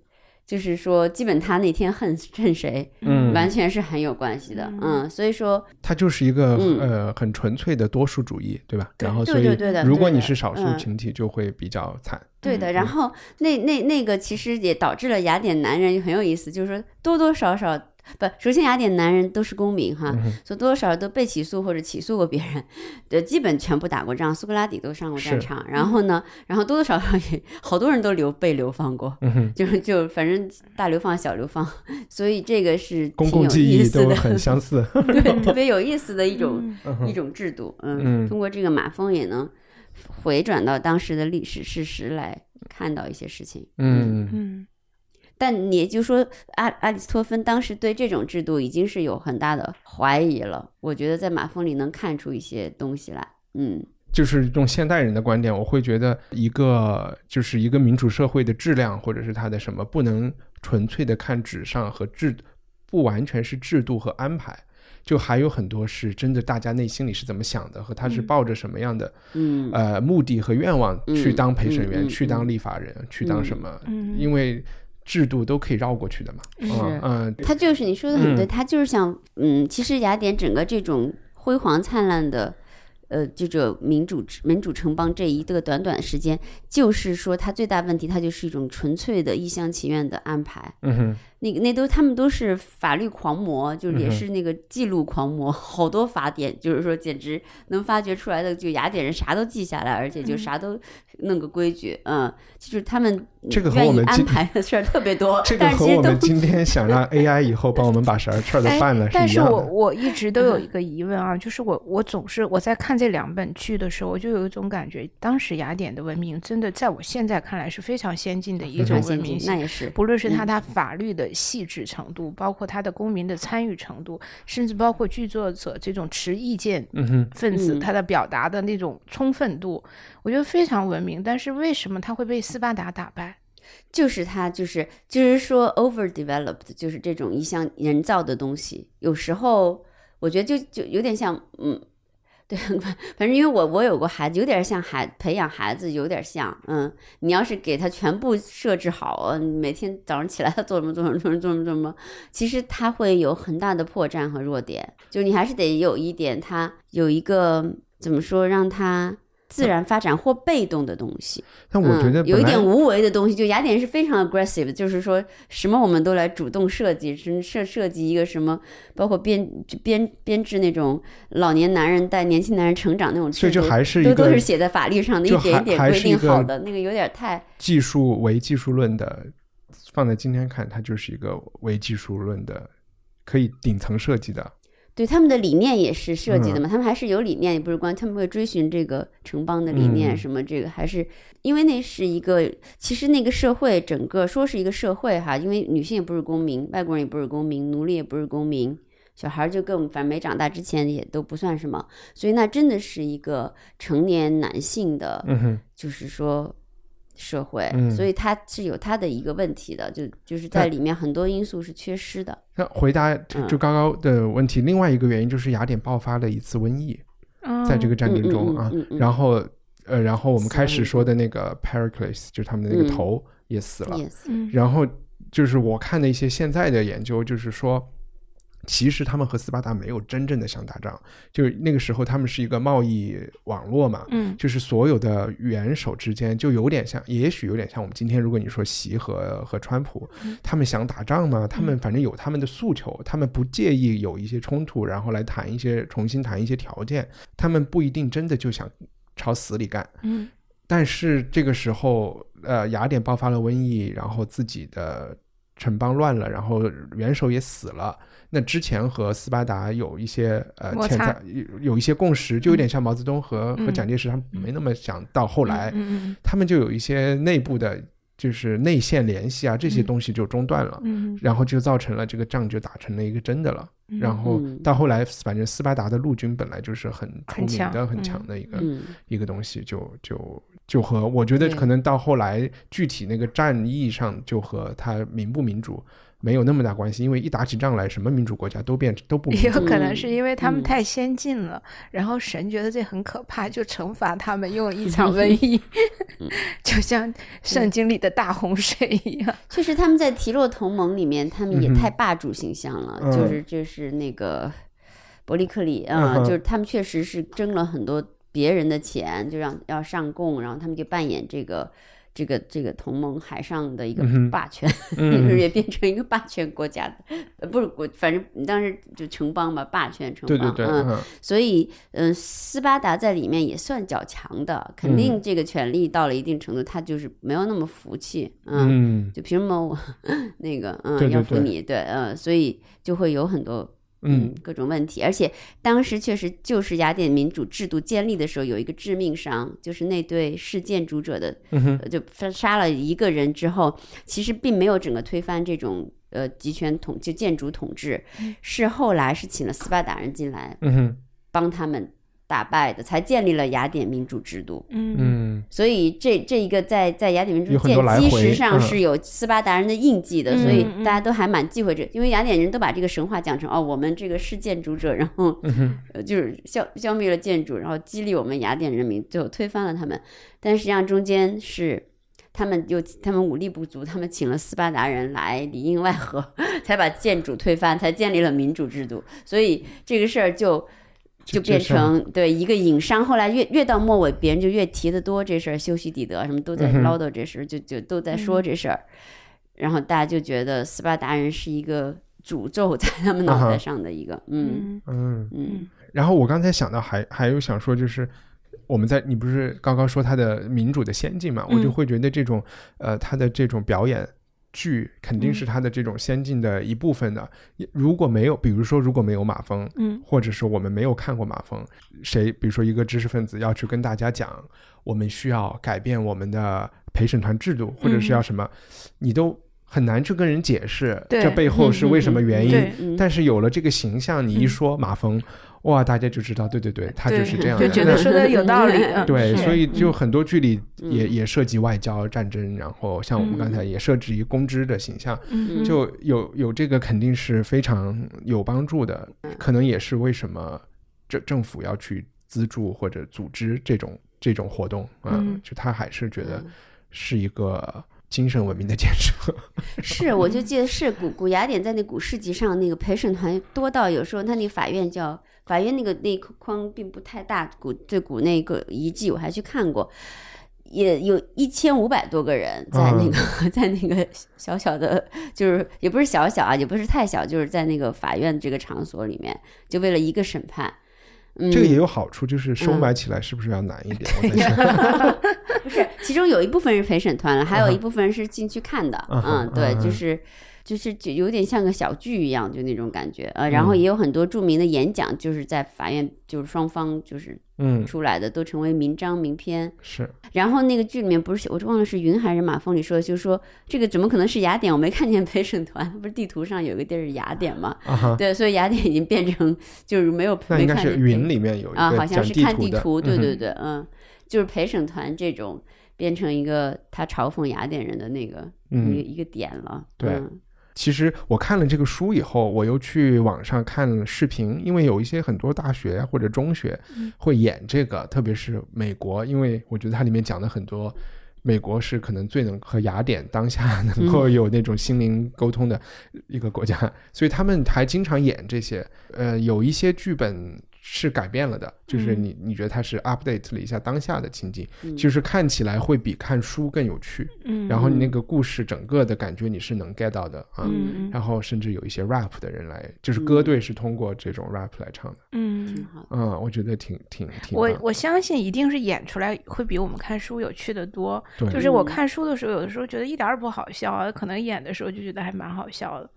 就是说，基本他那天恨恨谁，嗯，完全是很有关系的。嗯嗯，所以说，他就是一个、嗯呃很纯粹的多数主义，对吧？对对然后所以对对的如果你是少数嗯群体，就会比较惨。对的。嗯然后那那那个其实也导致了雅典男人很有意思，就是说多多少少不，首先雅典男人都是公民哈，嗯所以多多少少都被起诉或者起诉过别人，呃，基本全部打过仗，苏格拉底都上过战场。然后呢，然后多多少少也好多人都流被流放过。嗯，就是就反正大流放小流放，所以这个是公挺有共记忆意思的，都很相似。对，特别有意思的一种、嗯一种制度。嗯嗯，通过这个马蜂也能回转到当时的历史事实来看到一些事情。嗯嗯但也就是说，阿阿里斯托芬当时对这种制度已经是有很大的怀疑了。我觉得在马蜂里能看出一些东西来。嗯。就是用现代人的观点，我会觉得一个就是一个民主社会的质量，或者是它的什么，不能纯粹的看纸上和制，不完全是制度和安排，就还有很多是真的大家内心里是怎么想的，和他是嗯。抱着什么样的、嗯。呃目的和愿望去当陪审员，去当嗯。立法人，去当什么，嗯。因为制度都可以绕过去的嘛。是。嗯嗯，他就是你说的很对，嗯。他就是想，嗯，其实雅典整个这种辉煌灿烂的，呃，这种民主民主城邦这一个短短时间，就是说它最大问题，它就是一种纯粹的一厢情愿的安排。嗯哼，那个那都他们都是法律狂魔，就是也是那个记录狂魔，好多法典，就是说简直能发掘出来的，就雅典人啥都记下来，而且就嗯啥都弄个规矩，嗯，就是他们这个和愿意安我们安排的事儿特别多，这个但是其实都和我们今天想让 AI 以后帮我们把啥事儿都哎办了但是一样的。我我一直都有一个疑问啊，就是我我总是我在看这两本剧的时候，我就有一种感觉，当时雅典的文明真的在我现在看来是非常先进的一非种文明那。也是不论是它嗯它法律的细致程度，包括他的公民的参与程度，甚至包括剧作者这种持意见嗯哼，分子嗯他的表达的那种充分度，我觉得非常文明。但是为什么他会被斯巴达打败？就是他就是就是说 overdeveloped，就是这种一项人造的东西，有时候我觉得就就有点像嗯。对，反正因为我我有过孩子，有点像孩培养孩子，有点像，嗯，你要是给他全部设置好，每天早上起来他做么做什么做什么做什么做什么，其实他会有很大的破绽和弱点，就你还是得有一点，他有一个怎么说，让他自然发展或被动的东西。但我觉得嗯、有一点无为的东西，就雅典是非常 aggressive，就是说什么我们都来主动设计，是设设计一个什么，包括编编编制那种老年男人带年轻男人成长那种制度，所以就还是一都都是写在法律上的，一点一点规定好的，那个有点太技术为技术论的，放在今天看，它就是一个为技术论的可以顶层设计的。对他们的理念也是设计的嗯。嘛，他们还是有理念，也不是光他们会追寻这个城邦的理念，嗯。什么这个还是因为那是一个，其实那个社会整个说是一个社会哈，因为女性也不是公民，外国人也不是公民，奴隶也不是公民，小孩儿就更反正没长大之前也都不算什么，所以那真的是一个成年男性的，嗯，就是说社会，嗯。所以它是有它的一个问题的，就就是在里面很多因素是缺失的。那回答就嗯。就高高的问题，另外一个原因就是雅典爆发了一次瘟疫，在这个战争中啊嗯嗯嗯嗯，然后呃，然后我们开始说的那个 Pericles，就是他们的那个嗯。头也死了然后就是我看的一些现在的研究，就是说，其实他们和斯巴达没有真正的想打仗，就是那个时候他们是一个贸易网络嘛，嗯就是所有的元首之间就有点像，也许有点像我们今天如果你说习和和川普，他们想打仗吗？他们反正有他们的诉求，他们不介意有一些冲突，然后来谈一些重新谈一些条件，他们不一定真的就想朝死里干。嗯但是这个时候，呃，雅典爆发了瘟疫，然后自己的城邦乱了，然后元首也死了。那之前和斯巴达有一些呃潜在有有一些共识，就有点像毛泽东和、和嗯。蒋介石，他们没那么想到后来，嗯嗯。他们就有一些内部的，就是内线联系啊，这些东西就中断了。嗯然后就造成了这个仗就打成了一个真的了，嗯然后嗯。到后来，反正斯巴达的陆军本来就是很出名很强的、很嗯强的一个、嗯。一个东西，就就就和我觉得可能到后来具体那个战役上，就和它民不民主没有那么大关系，因为一打起仗来，什么民主国家都变都不也。有可能是因为他们嗯太先进了，然后神觉得这很可怕，就惩罚他们，用一场瘟疫，就像圣经里的大洪水一样。确实，他们在提洛同盟里面，他们也太霸主形象了，嗯就是就是那个伯利克里嗯啊、哼就是他们确实是争了很多别人的钱，就让要上供，然后他们就扮演这个。这个这个同盟海上的一个霸权，嗯也变成一个霸权国家不是国，反正当时就城邦吧，霸权城邦，对对对，嗯，嗯。所以，嗯、斯巴达在里面也算较强的，肯嗯。定这个权力到了一定程度，他就是没有那么服气，嗯，嗯。就凭什么我 那个，嗯，要服你，对，嗯，所以就会有很多。嗯。嗯，各种问题，而且当时确实就是雅典民主制度建立的时候，有一个致命伤，就是那对弑建主者的，嗯呃就杀杀了一个人之后，其实并没有整个推翻这种呃集权统就建筑统治，是后来是请了斯巴达人进来嗯哼。帮他们打败的，才建立了雅典民主制度。嗯嗯所以这这一个在在雅典民主建基石上嗯是有斯巴达人的印记的，嗯所以嗯大家都还蛮忌讳这，因为雅典人都把这个神话讲成哦，我们这个是建筑者，然后、就是消消灭了建筑，然后激励我们雅典人民，最后推翻了他们。但实际上中间是他们又他们武力不足，他们请了斯巴达人来里应外合，才把建主推翻，才建立了民主制度。所以这个事儿就。就变成对一个隐伤，后来越越到末尾，别人就越提的多这事儿，修昔底德什么都在唠叨这事儿，就就都在说这事儿，然后大家就觉得斯巴达人是一个诅咒在他们脑袋上的一个，嗯。嗯嗯。嗯。然后我刚才想到还还有想说，就是我们在你不是刚刚说他的民主的先进嘛，我就嗯。会觉得这种呃他的这种表演剧肯定是它的这种先进的一部分的。如果没有，比如说如果没有马蜂，嗯或者说我们没有看过马蜂，谁比如说一个知识分子要去跟大家讲，我们需要改变我们的陪审团制度，或者是要什么，你都很难去跟人解释对这背后是为什么原因。但是有了这个形象，你一嗯说马蜂，哇，大家就知道，对对对，他就是这样的。就觉得说的有道理。嗯对，所以就很多剧里嗯也也涉及外交战争，然后像我们刚才也涉及公知的形象，嗯就有有这个肯定是非常有帮助的，可能也是为什么政政府要去资助或者组织这种这种活动啊，嗯就他还是觉得是一个精神文明的建设。是，我就记得是古古雅典在那古市集上那个陪审团多到有时候他那个法院叫法院那个那个框并不太大，古最古那个遗迹我还去看过。也有一千五百多个人在那个、在那个小小的，就是也不是小小啊，也不是太小，就是在那个法院这个场所里面，就为了一个审判。嗯，这个也有好处，就是收买起来是不是要难一点？我在想，不是，其中有一部分是陪审团了，还有一部分是进去看的。嗯，对，就是就是就有点像个小剧一样，就那种感觉。呃，然后也有很多著名的演讲，就是在法院，就是双方就是嗯，出来的，都成为名章名篇。是，然后那个剧里面不是我忘了是云还是马蜂里说，就是说这个怎么可能是雅典？我没看见陪审团，不是地图上有个地儿是雅典吗？对，所以雅典已经变成就是没有那应该是没看见云里面有一啊，好像是看地图，对对对，嗯，就是陪审团这种变成一个他嘲讽雅典人的那个、嗯一个一个点了，对嗯其实我看了这个书以后，我又去网上看了视频，因为有一些很多大学或者中学会演这个，特别是美国，因为我觉得它里面讲的很多。美国是可能最能和雅典当下能够有那种心灵沟通的一个国家，所以他们还经常演这些。呃，有一些剧本是改变了的，就是你你觉得它是 update 了一下当下的情景，就是看起来会比看书更有趣。嗯然后你那个故事整个的感觉你是能 get 到的啊。嗯然后甚至有一些 rap 的人来，就是歌队是通过这种 rap 来唱的。嗯挺，好。嗯，我觉得挺挺挺。我我相信一定是演出来会比我们看书有趣的多。对就是我嗯看书的时候，有的时候觉得一点儿也不好笑啊，可能演的时候就觉得还蛮好笑的。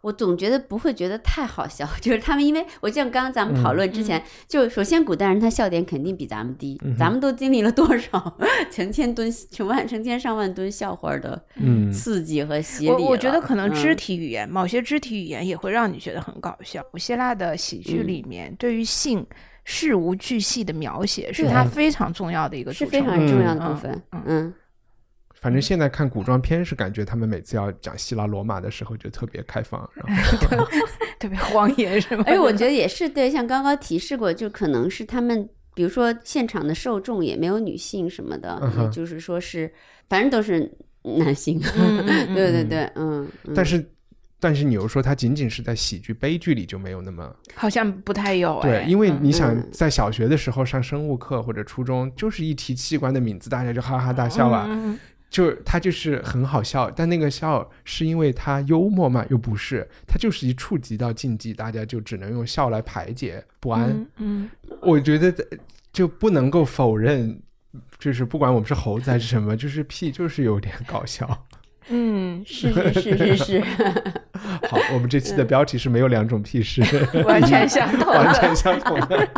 我总觉得不会觉得太好笑，就是他们，因为我像刚刚咱们讨论之前，就首先古代人他笑点肯定比咱们低，咱们都经历了多少 成千吨、成万、成千上万吨笑话的嗯刺激和。洗礼我我觉得可能肢嗯。体语言，某些肢体语言也会让你觉得很搞笑。古希腊的喜剧嗯里面，对于性事无巨细的描写，是对它。非常重要的一个是非常重要的部分嗯，嗯。反正现在看古装片是感觉他们每次要讲希腊罗马的时候就特别开放，然后 特别荒野是吗？哎我觉得 也是对，像刚刚提示过，就可能是他们，比如说现场的受众也没有女性什么的，嗯也就是说是，反正都是男性。嗯 嗯嗯对对对，嗯。嗯但是但是你又说它仅仅是在喜剧悲剧里就没有那么好像不太有对，哎，因为你想嗯在小学的时候上生物课或者初中，就是一提器官的名字，大家就哈哈大笑啊。嗯嗯就他就是很好笑，但那个笑是因为他幽默嘛？又不是，他就是一触及到禁忌，大家就只能用笑来排解不安。嗯嗯我觉得就不能够否认，就是不管我们是猴子还是什么，就是屁就是有点搞笑。嗯，是是是是是，好，我们这期的标题是没有两种屁事，完全相同完全相同的，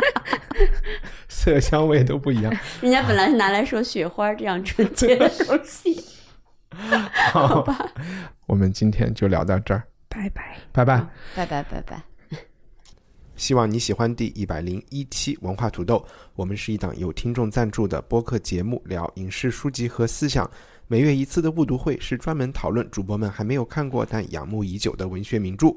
色香味都不一样。人家本来是拿来说雪花这样纯洁的东西。好吧，我们今天就聊到这儿，拜拜。拜拜。拜拜拜拜。希望你喜欢第一百零一期文化土豆。我们是一档有听众赞助的播客节目，聊影视书籍和思想。每月一次的误读会是专门讨论主播们还没有看过但仰慕已久的文学名著。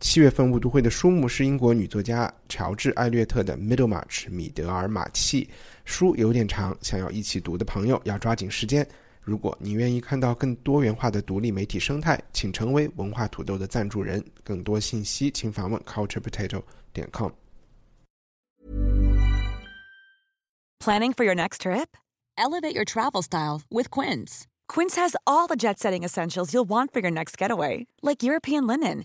七月份误读会的书目是英国女作家乔治·艾略特的《Middlemarch》米德尔马契。书有点长，想要一起读的朋友要抓紧时间。如果你愿意看到更多元化的独立媒体生态，请成为文化土豆的赞助人。更多信息请访问 culturepotato 点 com。Planning for your next trip? Elevate your travel style with Quince. Quince has all the jet setting essentials you'll want for your next getaway, like European linen,